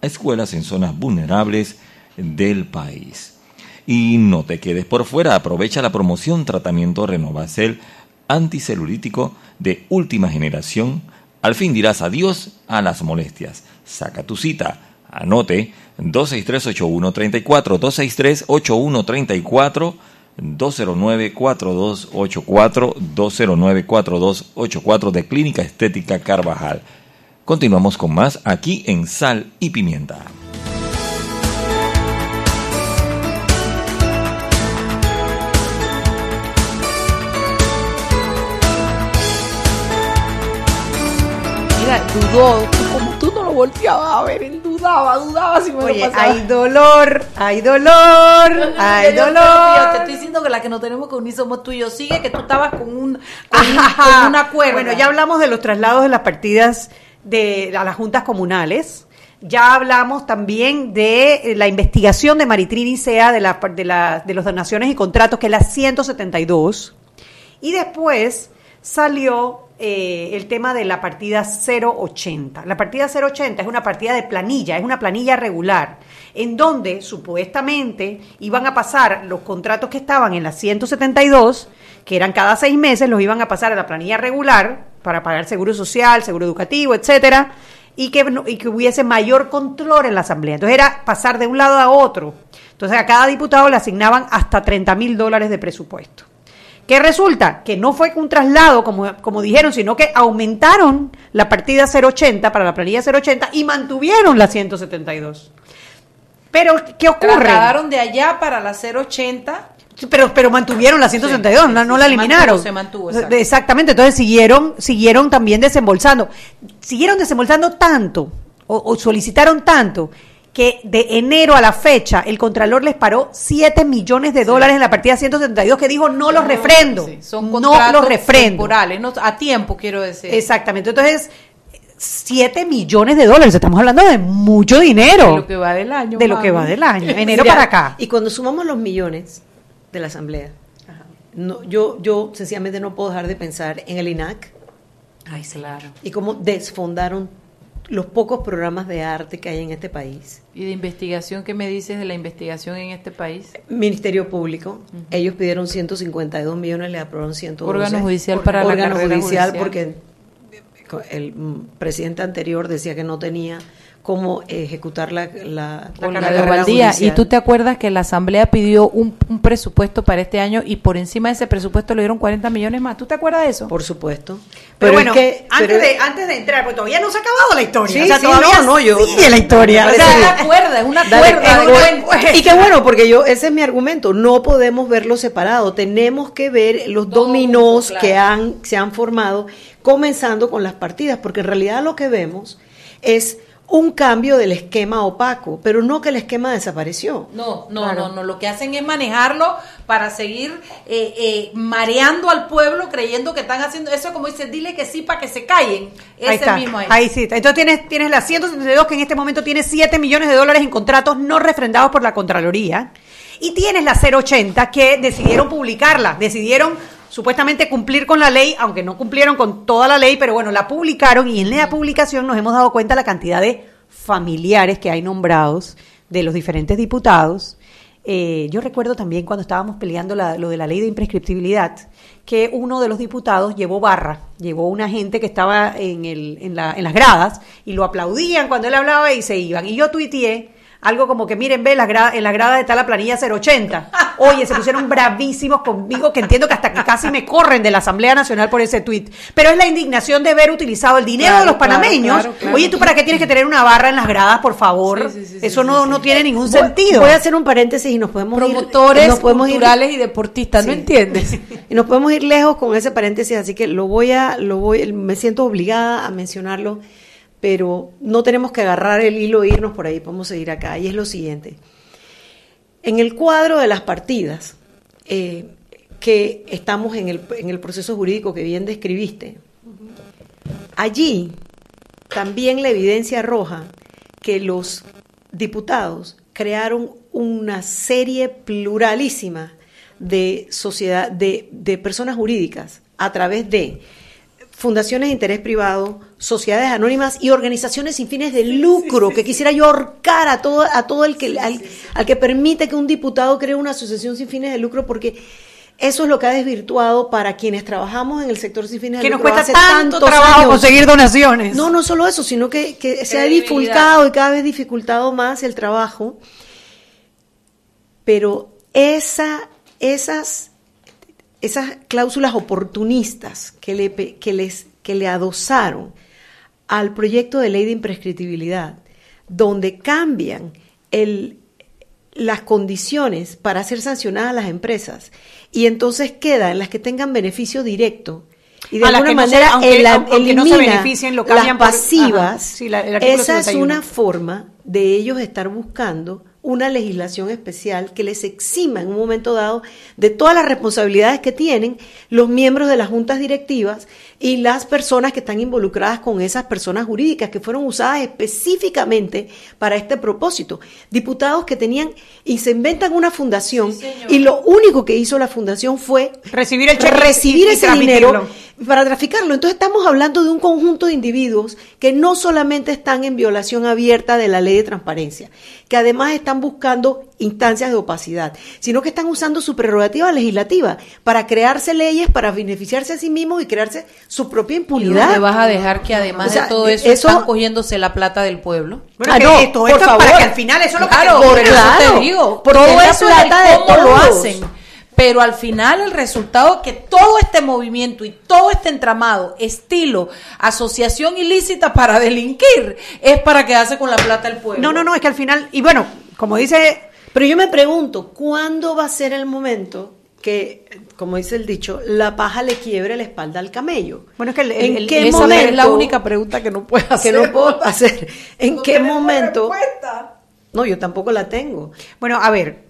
a escuelas en zonas vulnerables del país. Y no te quedes por fuera, aprovecha la promoción Tratamiento Renovacel anticelulítico de última generación. Al fin dirás adiós a las molestias. Saca tu cita. Anote 263-8134, 263-8134, 209-4284, 209-4284 de Clínica Estética Carvajal. Continuamos con más aquí en Sal y Pimienta. Mira, dudó, volteabas a ver, él dudaba, dudaba si me Oye, lo pasaba. hay dolor, hay dolor, hay Yo te- dolor. Te estoy diciendo que la que nos tenemos que unir somos tú y yo. Sigue que tú estabas con, un, con, un- con una cuerda. Bueno, ya hablamos de los traslados de las partidas de a las juntas comunales. Ya hablamos también de eh, la investigación de Maritrini Sea de, la, de, la- de las donaciones y contratos, que es la 172. Y después salió eh, el tema de la partida 080. La partida 080 es una partida de planilla, es una planilla regular, en donde supuestamente iban a pasar los contratos que estaban en la 172, que eran cada seis meses, los iban a pasar a la planilla regular para pagar seguro social, seguro educativo, etcétera, y que, y que hubiese mayor control en la asamblea. Entonces era pasar de un lado a otro. Entonces a cada diputado le asignaban hasta 30 mil dólares de presupuesto. ¿Qué resulta? Que no fue un traslado, como, como dijeron, sino que aumentaron la partida 080 para la planilla 080 y mantuvieron la 172. Pero, ¿qué ocurre? Trasladaron de allá para la 080. Pero, pero mantuvieron la 172, Sí, no, sí, no sí, la se eliminaron. mantuvo, se mantuvo, exacto. Exactamente, entonces siguieron, siguieron también desembolsando. Siguieron desembolsando tanto, o, o solicitaron tanto, que de enero a la fecha el Contralor les paró 7 millones de dólares en la partida 172 que dijo no los refrendo. Sí, son no contratos los refrendo. temporales, no, a tiempo quiero decir. Exactamente, entonces 7 millones de dólares, estamos hablando de mucho dinero. De lo que va del año. De lo que va del año, enero Mira, para acá. Y cuando sumamos los millones de la Asamblea, no, yo, yo sencillamente no puedo dejar de pensar en el INAC Ay, claro. y cómo desfondaron los pocos programas de arte que hay en este país. ¿Y de investigación qué me dices de la investigación en este país? Ministerio Público, ellos pidieron 152 millones, le aprobaron 112. Órgano judicial para la órgano carrera judicial, judicial. porque el presidente anterior decía que no tenía cómo ejecutar la, la, la judicial. y tú te acuerdas que la Asamblea pidió un, un presupuesto para este año y por encima de ese presupuesto le dieron 40 millones más. ¿Tú te acuerdas de eso? Por supuesto. Pero, es bueno, que- antes, pero- de, antes de entrar, porque todavía no se ha acabado la historia. Sí, o sea, sí, todavía no, no, yo- sigue la historia. O sea, es una cuerda, es una Dale, cuerda. y qué bueno, porque yo, ese es mi argumento, no podemos verlo separado, tenemos que ver los Todo dominós que han, se han formado, comenzando con las partidas, porque en realidad lo que vemos es un cambio del esquema opaco, pero no que el esquema desapareció. No, no, no, no. Lo que hacen es manejarlo para seguir eh, eh, mareando al pueblo creyendo que están haciendo eso, como dice, dile que sí para que se callen. Ese ahí está, mismo es. ahí sí. está. Entonces tienes, tienes la 172 que en este momento tiene 7 millones de dólares en contratos no refrendados por la Contraloría. Y tienes la 080 que decidieron publicarla, decidieron supuestamente cumplir con la ley, aunque no cumplieron con toda la ley, pero bueno, la publicaron y en la publicación nos hemos dado cuenta la cantidad de familiares que hay nombrados de los diferentes diputados. Eh, yo recuerdo también cuando estábamos peleando la- lo de la ley de imprescriptibilidad, que uno de los diputados llevó barra, llevó una gente que estaba en, el, en, la- en las gradas y lo aplaudían cuando él hablaba y se iban. Y yo tuiteé algo como que, miren, ve, la gra- en la grada está la planilla 080. Oye, se pusieron bravísimos conmigo, que entiendo que hasta que casi me corren de la Asamblea Nacional por ese tuit. Pero es la indignación de ver utilizado el dinero Claro, de los panameños. claro, claro. Oye, ¿tú para qué tienes que tener una barra en las gradas, por favor? Sí, sí, sí, sí, Eso no, no tiene ningún Voy- sentido. Voy a hacer un paréntesis y nos podemos ir- Promotores nos podemos ir- culturales y deportistas, ¿no entiendes? Y nos podemos ir lejos con ese paréntesis, así que lo voy a, lo voy, me siento obligada a mencionarlo, pero no tenemos que agarrar el hilo e irnos por ahí, podemos seguir acá. Y es lo siguiente. En el cuadro de las partidas, eh, que estamos en el, en el proceso jurídico que bien describiste, allí también la evidencia arroja que los diputados crearon una serie pluralísima de sociedad, de, de personas jurídicas a través de fundaciones de interés privado, sociedades anónimas y organizaciones sin fines de lucro, que quisiera yo ahorcar a todo, a todo el que, al, al que permite que un diputado cree una asociación sin fines de lucro, porque eso es lo que ha desvirtuado para quienes trabajamos en el sector sin fines de que nos lucro. cuesta tanto trabajo años. conseguir donaciones. No, no solo eso, sino que, que se ha dificultado y cada vez dificultado más el trabajo. Pero esa, esas, esas cláusulas oportunistas que le, que, les, que le adosaron al proyecto de ley de imprescriptibilidad, donde cambian el, las condiciones para ser sancionadas las empresas y entonces queda en las que tengan beneficio directo y de alguna que no se- manera aunque- aunque no se beneficien, lo cambian las pasivas. sí, la- el esa es 61. una forma de ellos estar buscando una legislación especial que les exima en un momento dado de todas las responsabilidades que tienen los miembros de las juntas directivas y las personas que están involucradas con esas personas jurídicas que fueron usadas específicamente para este propósito. Diputados que tenían y se inventan una fundación y lo único que hizo la fundación fue Recibir el cheque recibir y ese dinero para traficarlo. Entonces estamos hablando de un conjunto de individuos que no solamente están en violación abierta de la ley de transparencia, que además están buscando instancias de opacidad, sino que están usando su prerrogativa legislativa para crearse leyes, para beneficiarse a sí mismos y crearse su propia ¿Y impunidad. dónde vas a dejar que además O sea, de todo eso, eso- están cogiéndose la plata del pueblo? Bueno, Ah, que no, esto, por esto es favor. para que al final eso es lo que Claro, te por claro, te digo. porque todo es plata de cómo lo todos. hacen. Pero al final el resultado que todo este movimiento y todo este entramado, estilo, asociación ilícita para delinquir, es para quedarse con la plata del pueblo. No, no, no, es que al final, y bueno, como dice, Pero yo me pregunto, ¿cuándo va a ser el momento que, como dice el dicho, la paja le quiebre la espalda al camello? bueno, es que el- ¿En el- qué Esa momento? es la única pregunta que no puedes que hacer. no puedo hacer. ¿En No qué momento? respuesta. No, yo tampoco la tengo. bueno, a ver,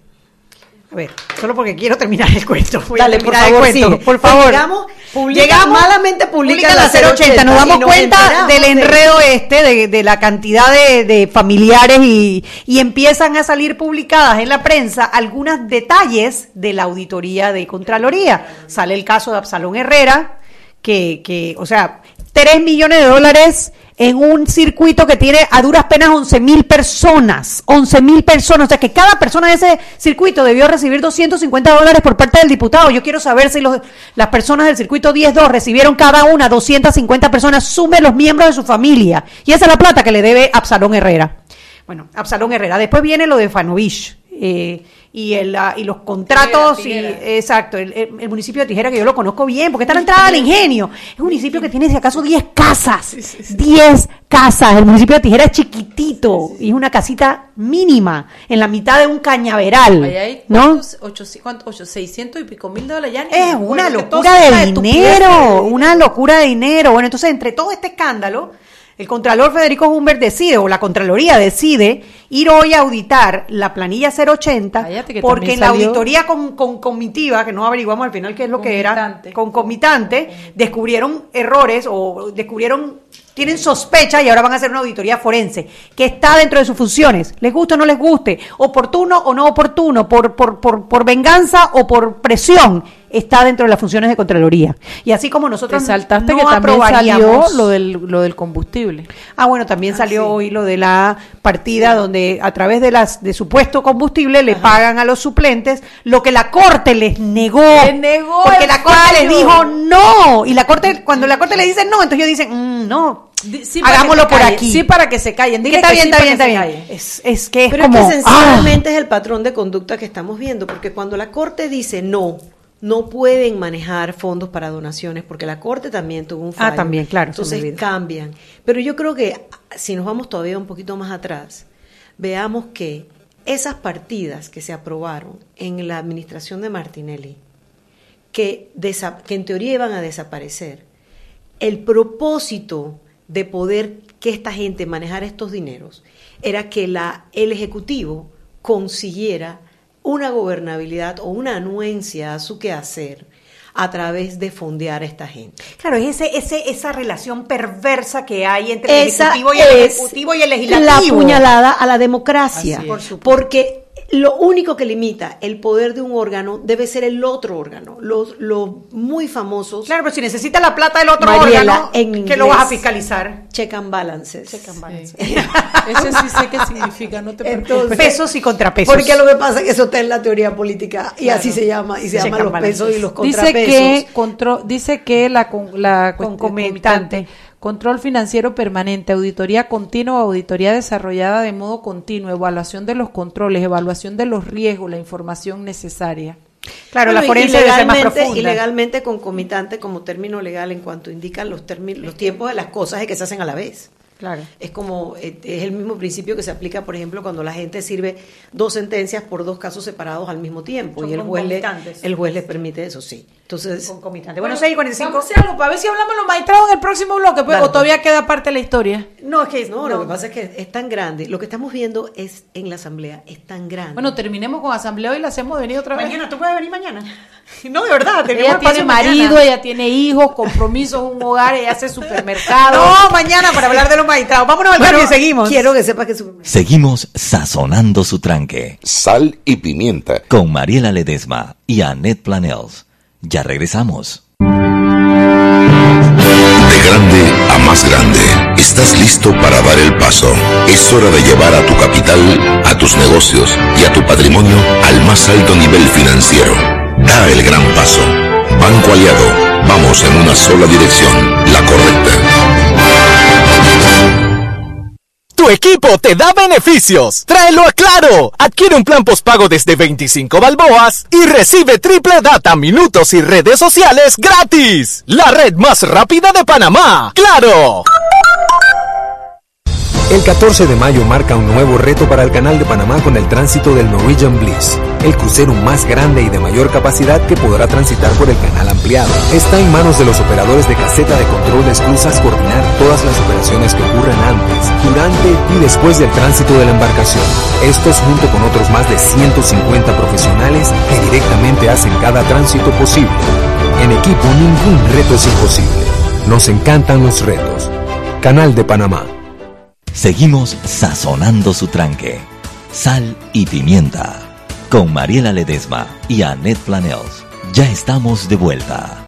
a ver, solo porque quiero terminar el cuento. Voy a Dale, por terminar el favor, cuento, sigue. por Pues favor. llegamos, publica- Llegamos, malamente publica publica la la 080, nos 080, damos nos cuenta del de- enredo este, de, de la cantidad de, de familiares y, y empiezan a salir publicadas en la prensa algunos detalles de la auditoría de Contraloría. Sale el caso de Absalón Herrera, que, que o sea, 3 millones de dólares en un circuito que tiene a duras penas 11 mil personas, 11 mil personas, o sea que cada persona de ese circuito debió recibir 250 dólares por parte del diputado. Yo quiero saber si los, las personas del circuito 10-2 recibieron cada una 250 personas, sume los miembros de su familia. Y esa es la plata que le debe Absalón Herrera. Bueno, Absalón Herrera. Después viene lo de Fanovich. eh, y, el, ah, y los contratos, Tijera, Tijera. y exacto, el, el- el municipio de Tijera que yo lo conozco bien, porque está a la entrada del ingenio. Es un municipio que tiene si acaso 10 casas, 10 casas. El municipio de Tijera es chiquitito y es una casita mínima en la mitad de un cañaveral, hay ¿no? ¿cuántos? Ocho- ¿cuántos? Ocho- 600 y pico mil dólares ya. Es una locura de dinero, de una locura de dinero. Bueno, entonces entre todo este escándalo, el Contralor Federico Humbert decide, o la Contraloría decide, ir hoy a auditar la planilla 080, Cállate, que porque en la auditoría con, con comitiva, que no averiguamos al final qué es lo que era, concomitante, descubrieron errores o descubrieron, tienen sospecha y ahora van a hacer una auditoría forense, que está dentro de sus funciones, les guste o no les guste, oportuno o no oportuno, por, por, por, por venganza o por presión, está dentro de las funciones de Contraloría. Y así como Te nosotros saltaste no que también salió lo del, lo del combustible. Ah, bueno, también salió hoy lo de la partida donde a través de las de supuesto combustible le pagan a los suplentes lo que la corte les negó. Les negó porque la corte les dijo no y la corte cuando la corte le dice no, entonces ellos dicen "Mm, no. Sí Hagámoslo por callen, aquí. Sí, para que se callen. Dile está que bien, sí está bien, está bien. Es, es que es Pero como es que ah, sencillamente es el patrón de conducta que estamos viendo, porque cuando la Corte dice no, no pueden manejar fondos para donaciones, porque la Corte también tuvo un Ah, fallo. también, claro, Entonces cambian. Pero yo creo que si nos vamos todavía un poquito más atrás, veamos que esas partidas que se aprobaron en la administración de Martinelli, que, que en teoría iban a desaparecer, el propósito de poder que esta gente manejara estos dineros era que la, el Ejecutivo consiguiera una gobernabilidad o una anuencia a su quehacer a través de fondear a esta gente. Claro, es ese, ese, esa relación perversa que hay entre el Esa ejecutivo y el, ejecutivo y el legislativo. La puñalada a la democracia. Por supuesto. Porque lo único que limita el poder de un órgano debe ser el otro órgano. Los, los muy famosos Claro, pero si necesita la plata del otro Mariela, órgano, en ¿qué lo vas a fiscalizar? check and balances. Ese sí sé qué significa, no te preocupes. Entonces, Pesos y contrapesos. Porque lo que pasa es que eso está en la teoría política y Claro. así se llama, y se Check and los balances. pesos y los Dice contrapesos. que, contro- dice que la, con- la cuest- Concomitante. Control financiero permanente, auditoría continua, auditoría desarrollada de modo continuo, evaluación de los controles, evaluación de los riesgos, la información necesaria. Claro, Bueno, la forense debe ser más profunda. Y legalmente concomitante como término legal en cuanto indican los, términos, los tiempos de las cosas y que se hacen a la vez. Claro. Es como, eh, es el mismo principio que se aplica, por ejemplo, cuando la gente sirve dos sentencias por dos casos separados al mismo tiempo Son y el juez, le, el juez le permite eso, sí. Entonces, Concomitante. Bueno, 6 y 45. Vamos a algo para ver si hablamos los magistrados en el próximo bloque, pues, Dale, o todavía queda parte de la historia. No, es que no, lo que pasa es que es tan grande. Lo que estamos viendo es en la asamblea, es tan grande. Bueno, terminemos con asamblea y la hacemos venir otra vez. Mañana, ¿tú puedes venir mañana? No, de verdad, Ella tiene marido, mañana. ella tiene hijos, compromisos, un hogar, ella hace supermercado. No, mañana para hablar de los Vámonos al cambio y seguimos. Quiero que sepas que su- Seguimos sazonando su tranque. Sal y pimienta. Con Mariela Ledesma y Annette Planels. Ya regresamos. grande a más grande. Estás listo para dar el paso. Es hora de llevar a tu capital, a tus negocios y a tu patrimonio al más alto nivel financiero. Da el gran paso. Banco Aliado, vamos en una sola dirección, la correcta. Tu equipo te da beneficios. Tráelo a Claro. Adquiere un plan postpago desde 25 balboas y recibe triple data, minutos y redes sociales gratis. La red más rápida de Panamá. ¡Claro! El 14 de mayo marca un nuevo reto para el Canal de Panamá con el tránsito del Norwegian Bliss, el crucero más grande y de mayor capacidad que podrá transitar por el canal ampliado. Está en manos de los operadores de caseta de control de esclusas coordinar todas las operaciones que ocurran antes, durante y después del tránsito de la embarcación. Estos junto con otros más de 150 profesionales que directamente hacen cada tránsito posible. En equipo ningún reto es imposible. Nos encantan los retos. Canal de Panamá. Seguimos sazonando su tranque. Sal y pimienta. Con Mariela Ledesma y Annette Planels. Ya estamos de vuelta.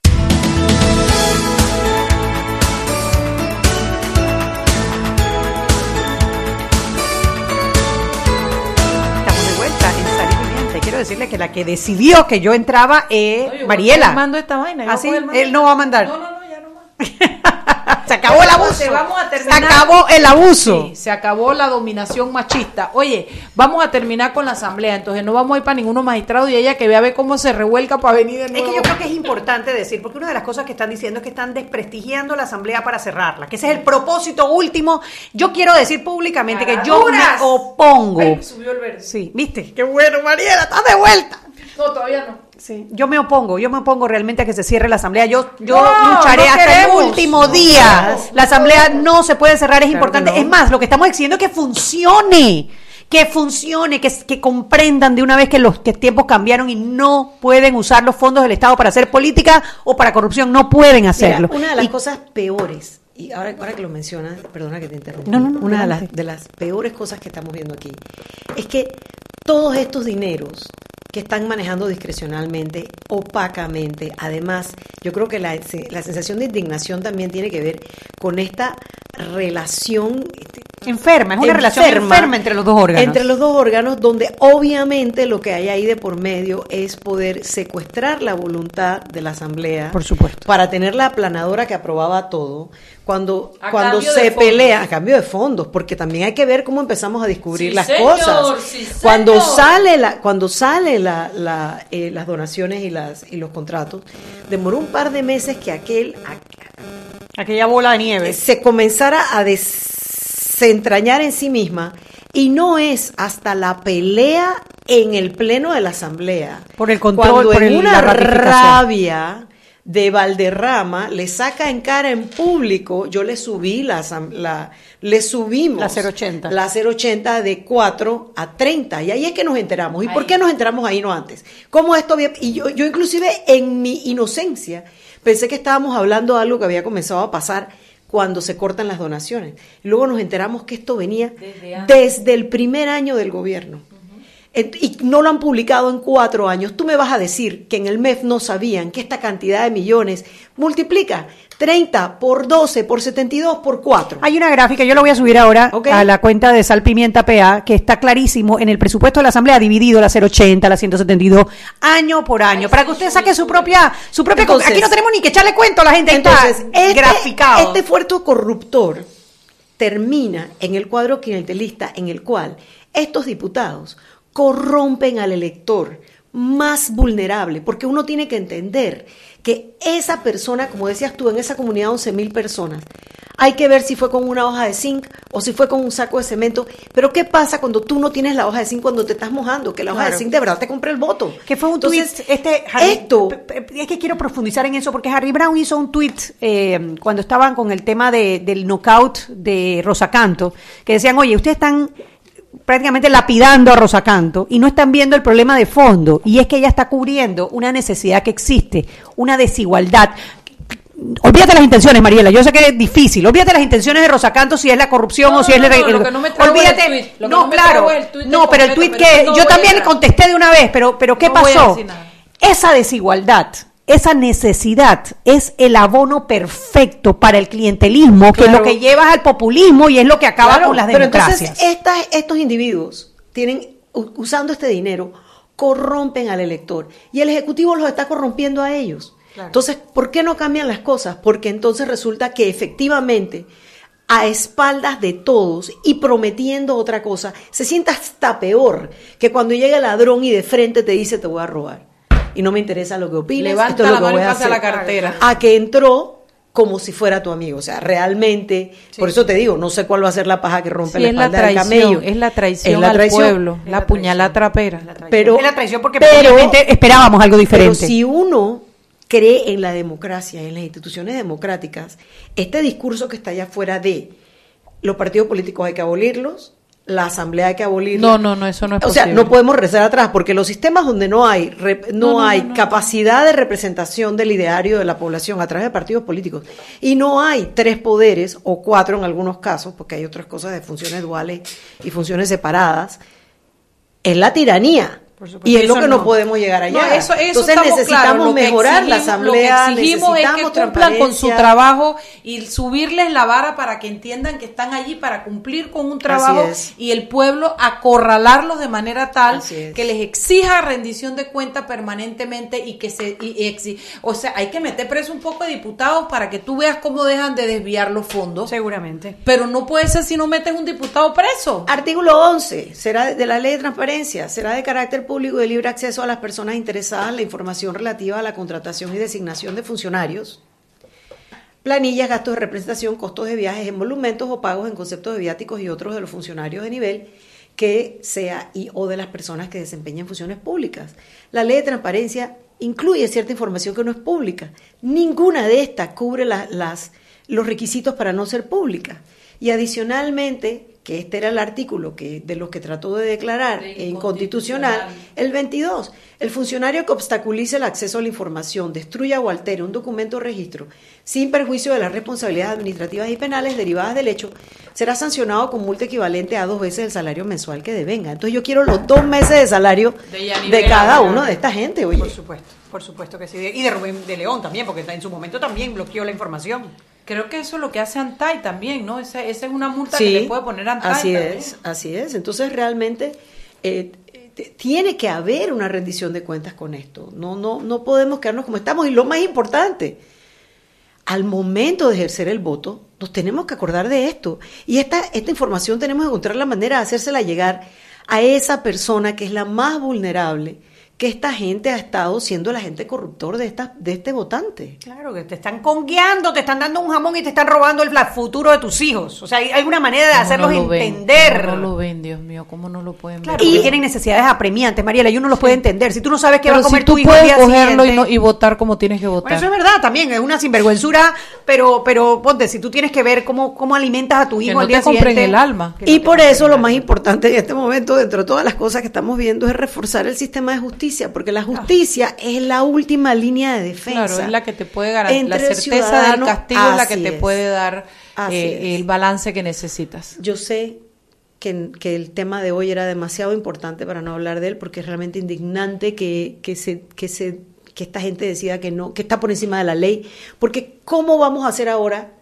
Que la que decidió que yo entraba es Oye, Mariela. yo mando esta vaina, Así, mando. él no va a mandar. No, no, no, ya no más. Se acabó el abuso. Se vamos a Se terminar. acabó el abuso. Sí, se acabó la dominación machista. Oye, vamos a terminar con la asamblea, entonces no vamos a ir para ninguno magistrado y ella que vea a ver cómo se revuelca para venir de Es nuevo. que yo creo que es importante decir, porque una de las cosas que están diciendo es que están desprestigiando la asamblea para cerrarla, que ese es el propósito último. Yo quiero decir públicamente que yo me opongo. Ay, subió el verde. Sí, ¿viste? Qué bueno, Mariela, estás de vuelta. No, todavía no. Sí, yo me opongo, yo me opongo realmente a que se cierre la asamblea. Yo, yo No, lucharé no hasta queremos. el último día. La asamblea no se puede cerrar, es Claro importante. Es más, lo que estamos exigiendo es que funcione. Que funcione, que, que comprendan de una vez que los que tiempos cambiaron y no pueden usar los fondos del Estado para hacer política o para corrupción. No pueden Mira, hacerlo. una de las Y- cosas peores, y ahora, ahora que lo mencionas, perdona que te interrumpa, No, no, no, una de las, de las peores cosas que estamos viendo aquí es que todos estos dineros que están manejando discrecionalmente, opacamente, además, yo creo que la, la sensación de indignación también tiene que ver con esta relación este, enferma, es una relación enferma entre los dos órganos. entre los dos órganos, donde obviamente lo que hay ahí de por medio es poder secuestrar la voluntad de la Asamblea. Por supuesto. Para tener la aplanadora que aprobaba todo, cuando, A cuando se pelea, a cambio de fondos, porque también hay que ver cómo empezamos a descubrir Sí, las señor, cosas. sí, cuando señor. sale la, cuando sale la, la, eh, las donaciones y las y los contratos, demoró un par de meses que aquel Aquella bola de nieve. se comenzara a desentrañar en sí misma y no es hasta la pelea en el pleno de la asamblea Por el control, cuando por en el- una rabia de Valderrama le saca en cara en público yo le subí la, la le subimos La 080. la 080 de 4 a 30 y ahí es que nos enteramos y por qué nos enteramos ahí no antes cómo esto había y yo, yo inclusive en mi inocencia pensé que estábamos hablando de algo que había comenzado a pasar cuando se cortan las donaciones. Luego nos enteramos que esto venía Desde el primer año del gobierno. Y no lo han publicado en cuatro años. Tú me vas a decir que en el MEF no sabían que esta cantidad de millones multiplica 30 por 12 por 72 por 4. Hay una gráfica, yo la voy a subir ahora a la cuenta de Sal Pimienta PA, que está clarísimo en el presupuesto de la Asamblea dividido la 080, la 172, año por año, para que usted saque su propia, su propia. Entonces- aquí no tenemos ni que echarle cuento a la gente, Entonces, este, graficado. este fuerte corruptor termina en el cuadro clientelista en el cual estos diputados corrompen al elector más vulnerable, porque uno tiene que entender que esa persona, como decías tú, en esa comunidad de 11 mil personas, hay que ver si fue con una hoja de zinc o si fue con un saco de cemento, pero ¿qué pasa cuando tú no tienes la hoja de zinc cuando te estás mojando? Que la hoja de zinc de verdad te compra el voto. que fue un Entonces, tweet, este Harry- esto es que quiero profundizar en eso porque Harry Brown hizo un tweet eh, cuando estaban con el tema de- del knockout de Rosa Canto, que decían, oye, ustedes están prácticamente lapidando a Rosa Canto y no están viendo el problema de fondo y es que ella está cubriendo una necesidad que existe, una desigualdad. Olvídate las intenciones, Mariela. Yo sé que es difícil. Olvídate las intenciones de Rosa Canto si es la corrupción No, o si es la- no, lo que no me es el Olvídate. tuit. Lo que no, no me claro. el tuit no, pero el tweet que yo también entrar. contesté de una vez, pero pero ¿qué pasó? Esa desigualdad esa necesidad es el abono perfecto para el clientelismo, que es lo que lleva al populismo y es lo que acaba Claro, con las pero democracias. entonces estas- estos individuos tienen, usando este dinero, corrompen al elector y el Ejecutivo los está corrompiendo a ellos. Entonces, ¿por qué no cambian las cosas? Porque entonces resulta que efectivamente, a espaldas de todos y prometiendo otra cosa, se siente hasta peor que cuando llega el ladrón y de frente te dice te voy a robar. Y no me interesa lo que opines, Levanta es lo la que mano y voy a pasa la hacer. cartera. A que entró como si fuera tu amigo. O sea, realmente, por eso te digo, no sé cuál va a ser la paja que rompe Sí, la es la espalda del traición, camello. es la traición Es la al traición. pueblo, la puñalada trapera. Pero, es la traición porque pero- esperábamos algo pero diferente. si uno cree en la democracia, en las instituciones democráticas, este discurso que está allá afuera de los partidos políticos hay que abolirlos, la asamblea hay que abolirla. No, no, no, eso no es O sea, posible. no podemos rezar atrás porque los sistemas donde no hay rep- no, No, no, hay no. capacidad de representación del ideario de la población a través de partidos políticos y no hay tres poderes o cuatro en algunos casos, porque hay otras cosas de funciones duales y funciones separadas, es la tiranía. Supuesto, Y es lo que no no. podemos llegar allá. No, eso, eso Entonces necesitamos mejorar la exigimos- asamblea, Lo que exigimos es que cumplan con su trabajo y subirles la vara para que entiendan que están allí para cumplir con un trabajo y el pueblo acorralarlos de manera tal es. que les exija rendición de cuenta permanentemente y que se y- y exi- o sea, hay que meter preso un poco de diputados para que tú veas cómo dejan de desviar los fondos. Seguramente. Pero no puede ser si no metes un diputado preso. Artículo 11, será de la ley de transparencia, será de carácter público de libre acceso a las personas interesadas la información relativa a la contratación y designación de funcionarios, planillas, gastos de representación, costos de viajes, emolumentos o pagos en conceptos de viáticos y otros de los funcionarios de nivel que sea y o de las personas que desempeñen funciones públicas. La ley de transparencia incluye cierta información que no es pública. Ninguna de estas cubre la- las, los requisitos para no ser pública. Y adicionalmente, que este era el artículo que, de los que trató de declarar De en constitucional, el 22, el funcionario que obstaculice el acceso a la información, destruya o altere un documento o registro sin perjuicio de las responsabilidades administrativas y penales derivadas del hecho, será sancionado con multa equivalente a dos veces el salario mensual que devenga. Entonces yo quiero los dos meses de salario De de cada uno de esta gente, oye. Por supuesto, por supuesto que sí. Y de Rubén de León también, porque en su momento también bloqueó la información. Creo que eso es lo que hace Antay también, ¿no? Esa, esa es una multa Sí, que le puede poner Antay. Así también. es, así es. Entonces realmente eh, tiene que haber una rendición de cuentas con esto. No, no, no podemos quedarnos como estamos. Y lo más importante, al momento de ejercer el voto, nos tenemos que acordar de esto. Y esta, esta información tenemos que encontrar la manera de hacérsela llegar a esa persona que es la más vulnerable, que esta gente ha estado siendo el agente corruptor de, esta, de este votante. Claro, que te están congueando, te están dando un jamón y te están robando el la- futuro de tus hijos. O sea, hay alguna manera de ¿Cómo hacerlos no lo ven? entender. ¿Cómo no lo ven, Dios mío? ¿Cómo no lo pueden Claro, ver? porque tienen necesidades apremiantes, Mariela, y uno los puede entender. Si tú no sabes qué va Pero a comer si tú tu hijo puedes día cogerlo y, no- y votar como tienes que votar. Bueno, eso es verdad también, es una sinvergüenzura, pero, pero ponte, si tú tienes que ver cómo, cómo alimentas a tu hijo no al día te compren siguiente. el alma. que no Y por eso lo más importante en este momento, dentro de todas las cosas que estamos viendo, es reforzar el sistema de justicia, porque la justicia es la última línea de defensa. Claro, es la que te puede garantizar. La certeza del castigo es la que te es. puede dar eh, el balance que necesitas. Yo sé que, que el tema de hoy era demasiado importante para no hablar de él, porque es realmente indignante que, que se, que se que esta gente decida que no, que está por encima de la ley, porque ¿cómo vamos a hacer ahora?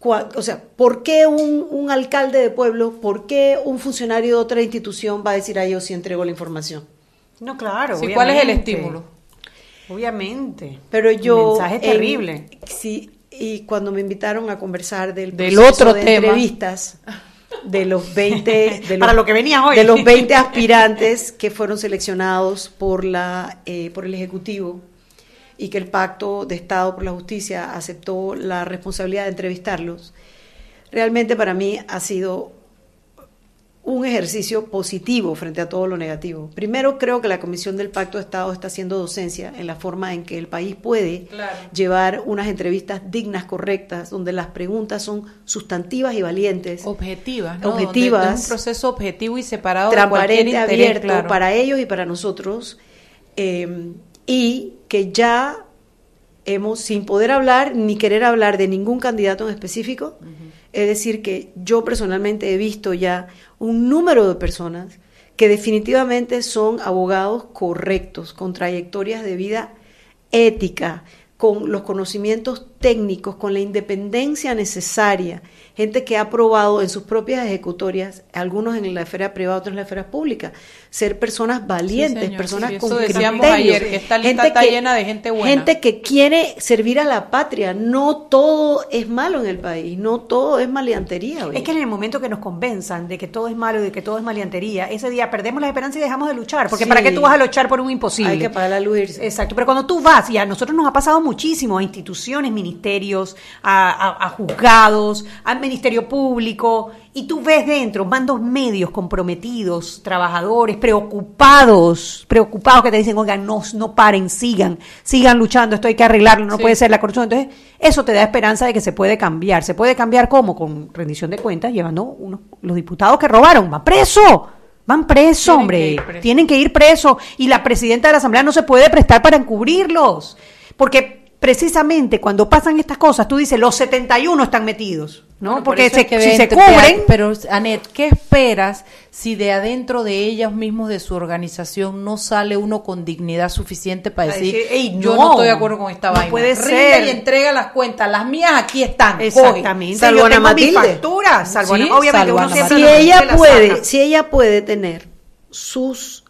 O sea, ¿por qué un, un alcalde de pueblo, por qué un funcionario de otra institución va a decir a ellos si entregó la información? No, claro. Sí, ¿Cuál es el estímulo? Obviamente. Pero yo... El mensaje es en- terrible. sí, y cuando me invitaron a conversar del, Del otro de tema. entrevistas, de los 20... De Para los- lo que venías hoy. De los 20 aspirantes que fueron seleccionados por, la, eh, por el Ejecutivo y que el Pacto de Estado por la Justicia aceptó la responsabilidad de entrevistarlos, realmente para mí ha sido un ejercicio positivo frente a todo lo negativo. Primero, creo que la Comisión del Pacto de Estado está haciendo docencia en la forma en que el país puede Claro. llevar unas entrevistas dignas, correctas, donde las preguntas son sustantivas y valientes, Objetivas, ¿no? Objetivas. Donde un proceso objetivo y separado de transparente, interés, abierto claro. para ellos y para nosotros, eh, y que ya hemos, sin poder hablar ni querer hablar de ningún candidato en específico, es decir, que yo personalmente he visto ya un número de personas que definitivamente son abogados correctos, con trayectorias de vida ética, con los conocimientos técnicos, con la independencia necesaria, gente que ha probado en sus propias ejecutorias, algunos en la esfera privada, otros en la esfera pública, ser personas valientes, señor, personas sí, con eso decíamos criterios, ayer, que esta lista está llena de gente buena. gente que quiere servir a la patria. No todo es malo en el país, no todo es maleantería. oye. Es que en el momento que nos convenzan de que todo es malo y de que todo es maleantería, ese día perdemos la esperanza y dejamos de luchar. Porque Sí. ¿para qué tú vas a luchar por un imposible? Hay que pagar la luz. Exacto, pero cuando tú vas, y a nosotros nos ha pasado muchísimo, a instituciones, ministerios, a, a- a juzgados, al Ministerio Público, y tú ves dentro mandos medios comprometidos, trabajadores, preocupados, preocupados que te dicen, oigan, no, no paren, sigan, sigan luchando, esto hay que arreglarlo, no Sí. puede ser la corrupción. Entonces, eso te da esperanza de que se puede cambiar. ¿Se puede cambiar cómo? Con rendición de cuentas, llevando unos, los diputados que robaron, van preso. Van preso, Tienen hombre. presos. Tienen que ir presos. Y la presidenta de la Asamblea no se puede prestar para encubrirlos. Porque precisamente cuando pasan estas cosas, tú dices, los 71 están metidos. ¿no? Bueno, Porque se- es que si se cubren, Pero, Anet, ¿qué esperas si de adentro de ellos mismos, de su organización, no sale uno con dignidad suficiente para decir, decir, "Ey, yo no, no, estoy de acuerdo con esta no vaina? puede Rinde ser. y entrega las cuentas. Las mías aquí están. coge". Exactamente. Salvo Yo Ana Matilde. obviamente uno siempre si ella puede, si ella puede tener sus,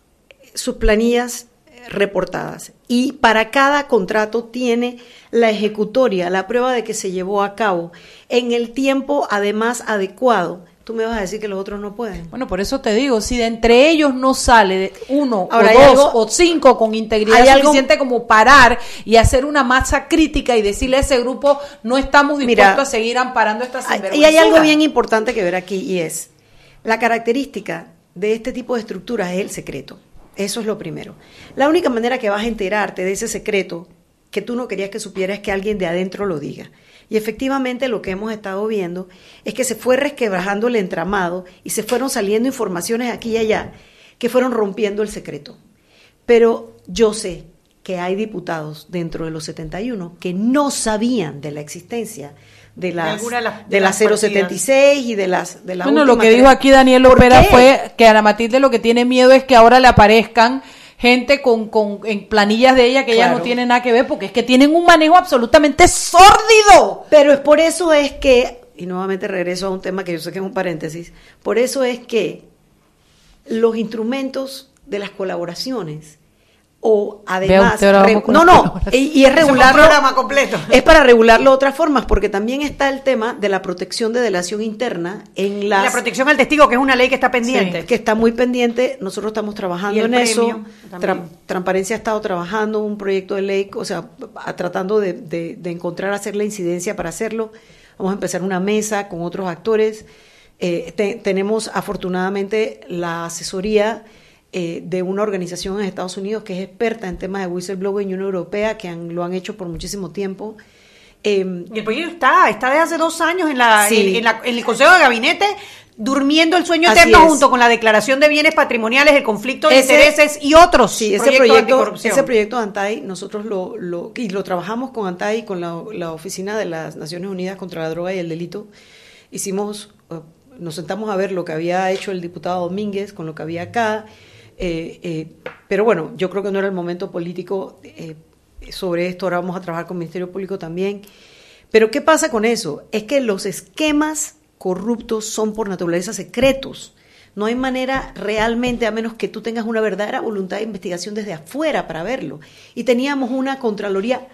sus planillas reportadas y para cada contrato tiene la ejecutoria, la prueba de que se llevó a cabo en el tiempo además adecuado, tú me vas a decir que los otros no pueden. Bueno, por eso te digo, si de entre ellos no sale uno Ahora, o dos algo- o cinco con integridad hay algo- suficiente como parar y hacer una masa crítica y decirle a ese grupo, no estamos dispuestos Mira, a seguir amparando esta. Y hay algo bien importante que ver aquí y es la característica de este tipo de estructuras es el secreto. Eso es lo primero. La única manera que vas a enterarte de ese secreto que tú no querías que supieras es que alguien de adentro lo diga. Y efectivamente lo que hemos estado viendo es que se fue resquebrajando el entramado y se fueron saliendo informaciones aquí y allá que fueron rompiendo el secreto. Pero yo sé que hay diputados dentro de los 71 que no sabían de la existencia de las, de las- de las las 076 y de las de las Bueno, lo que dijo aquí Daniel ¿Por Opera fue que Ana Matilde lo que tiene miedo es que ahora le aparezcan gente con, con en planillas de ella que ella Claro. no tiene nada que ver porque es que tienen un manejo absolutamente sórdido. Pero es por eso es que, y nuevamente regreso a un tema que yo sé que es un paréntesis, por eso es que los instrumentos de las colaboraciones o además re- no no y, y es regularlo programa completo. es para regularlo de otras formas porque también está el tema de la protección de delación interna en las la protección al testigo, que es una ley que está pendiente. que está muy pendiente. Nosotros estamos trabajando en eso. Tra- Transparencia ha estado trabajando un proyecto de ley, o sea, tratando de, de- de encontrar, hacer la incidencia para hacerlo. Vamos a empezar una mesa con otros actores. Eh, te- tenemos afortunadamente la asesoría eh, de una organización en Estados Unidos que es experta en temas de whistleblower y Unión Europea, que han- lo han hecho por muchísimo tiempo. Eh, Y el proyecto está, está desde hace dos años en, la, Sí. en, en la- en el Consejo de Gabinete, durmiendo el sueño eterno junto con la declaración de bienes patrimoniales, el conflicto de Ese- intereses y otros Sí, ese proyecto, ese proyecto de ANTAI, nosotros lo, lo, y lo trabajamos con ANTAI, con la, la Oficina de las Naciones Unidas contra la Droga y el Delito. Hicimos, eh, nos sentamos a ver lo que había hecho el diputado Domínguez con lo que había acá, eh, eh, pero bueno, yo creo que no era el momento político eh, sobre esto, ahora vamos a trabajar con el Ministerio Público también. Pero ¿qué pasa con eso? Es que los esquemas corruptos son por naturaleza secretos. No hay manera realmente, a menos que tú tengas una verdadera voluntad de investigación desde afuera para verlo. Y teníamos una Contraloría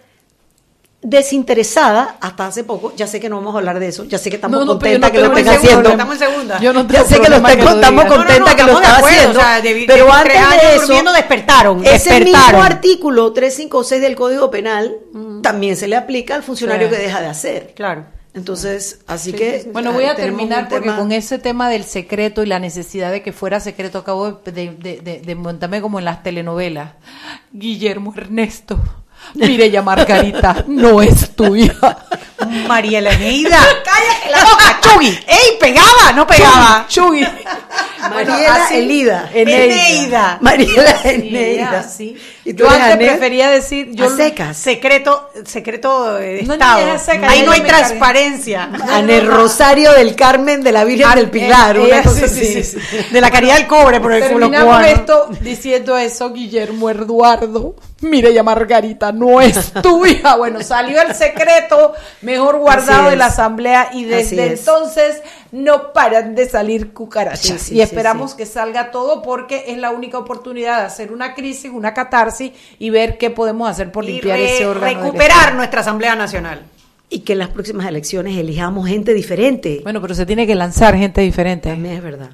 desinteresada hasta hace poco. Ya sé que no vamos a hablar de eso. Ya sé que estamos No, no, contentas no que lo estén haciendo. Estamos en segunda. Yo no Ya tengo sé que lo estén- que lo estamos contentas que lo estamos de está acuerdo, haciendo. o sea, de- pero de- antes de eso, despertaron, ese despertaron. mismo artículo 356 del Código Penal también se le aplica al funcionario Sí. que deja de hacer. Claro. Entonces, así que Bueno, voy a terminar porque tema- con ese tema del secreto y la necesidad de que fuera secreto acabo de, de, de- de montarme como en las telenovelas. Guillermo Ernesto, Mireya Margarita, no es tu hija. María Eneida. ¡Cállate la boca, Chugui! ¡Ey, pegaba! No pegaba. Chugui. Mariela Elida. Eneida. Mariela Sí, Eneida. así. ¿Y tú Yo antes prefería decir, yo A secas. Secreto, secreto de No, Estado. seca, Ahí no hay transparencia. Ana Rosario del Carmen de la Virgen del Pilar. eh, una eh, cosa sí, sí, así. sí, sí. De la caridad del cobre por el culo Terminamos cubano. esto diciendo eso, Guillermo Eduardo. Mireya Margarita, no es tu hija. Bueno, salió el secreto mejor guardado de la asamblea y desde es. entonces no paran de salir cucarachas. Sí, sí, y esperamos sí. que salga todo porque es la única oportunidad de hacer una crisis, una catarsis y ver qué podemos hacer por Y limpiar re- ese órgano. recuperar nuestra Asamblea Nacional. Y que en las próximas elecciones elijamos gente diferente. Bueno, pero se tiene que lanzar gente diferente. También es verdad.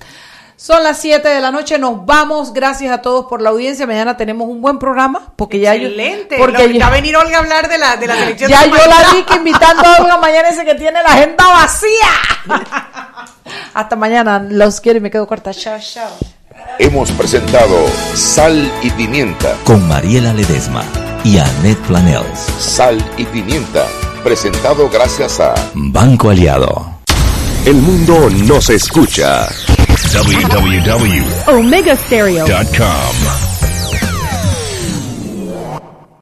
Son las 7 de la noche, nos vamos. Gracias a todos por la audiencia. Mañana tenemos un buen programa. Porque ya yo- Excelente. porque Lo- ya, va a venir Olga a hablar de la, de la selección ya de yo la vi que invitando a Olga mañana ese que tiene la agenda vacía. Hasta mañana. Los quiero y me quedo corta. Chao, chao. Hemos presentado Sal y Pimienta. Con Mariela Ledesma y Annette Planels. Sal y Pimienta. Presentado gracias a Banco Aliado. El mundo nos escucha. www.omegastereo.com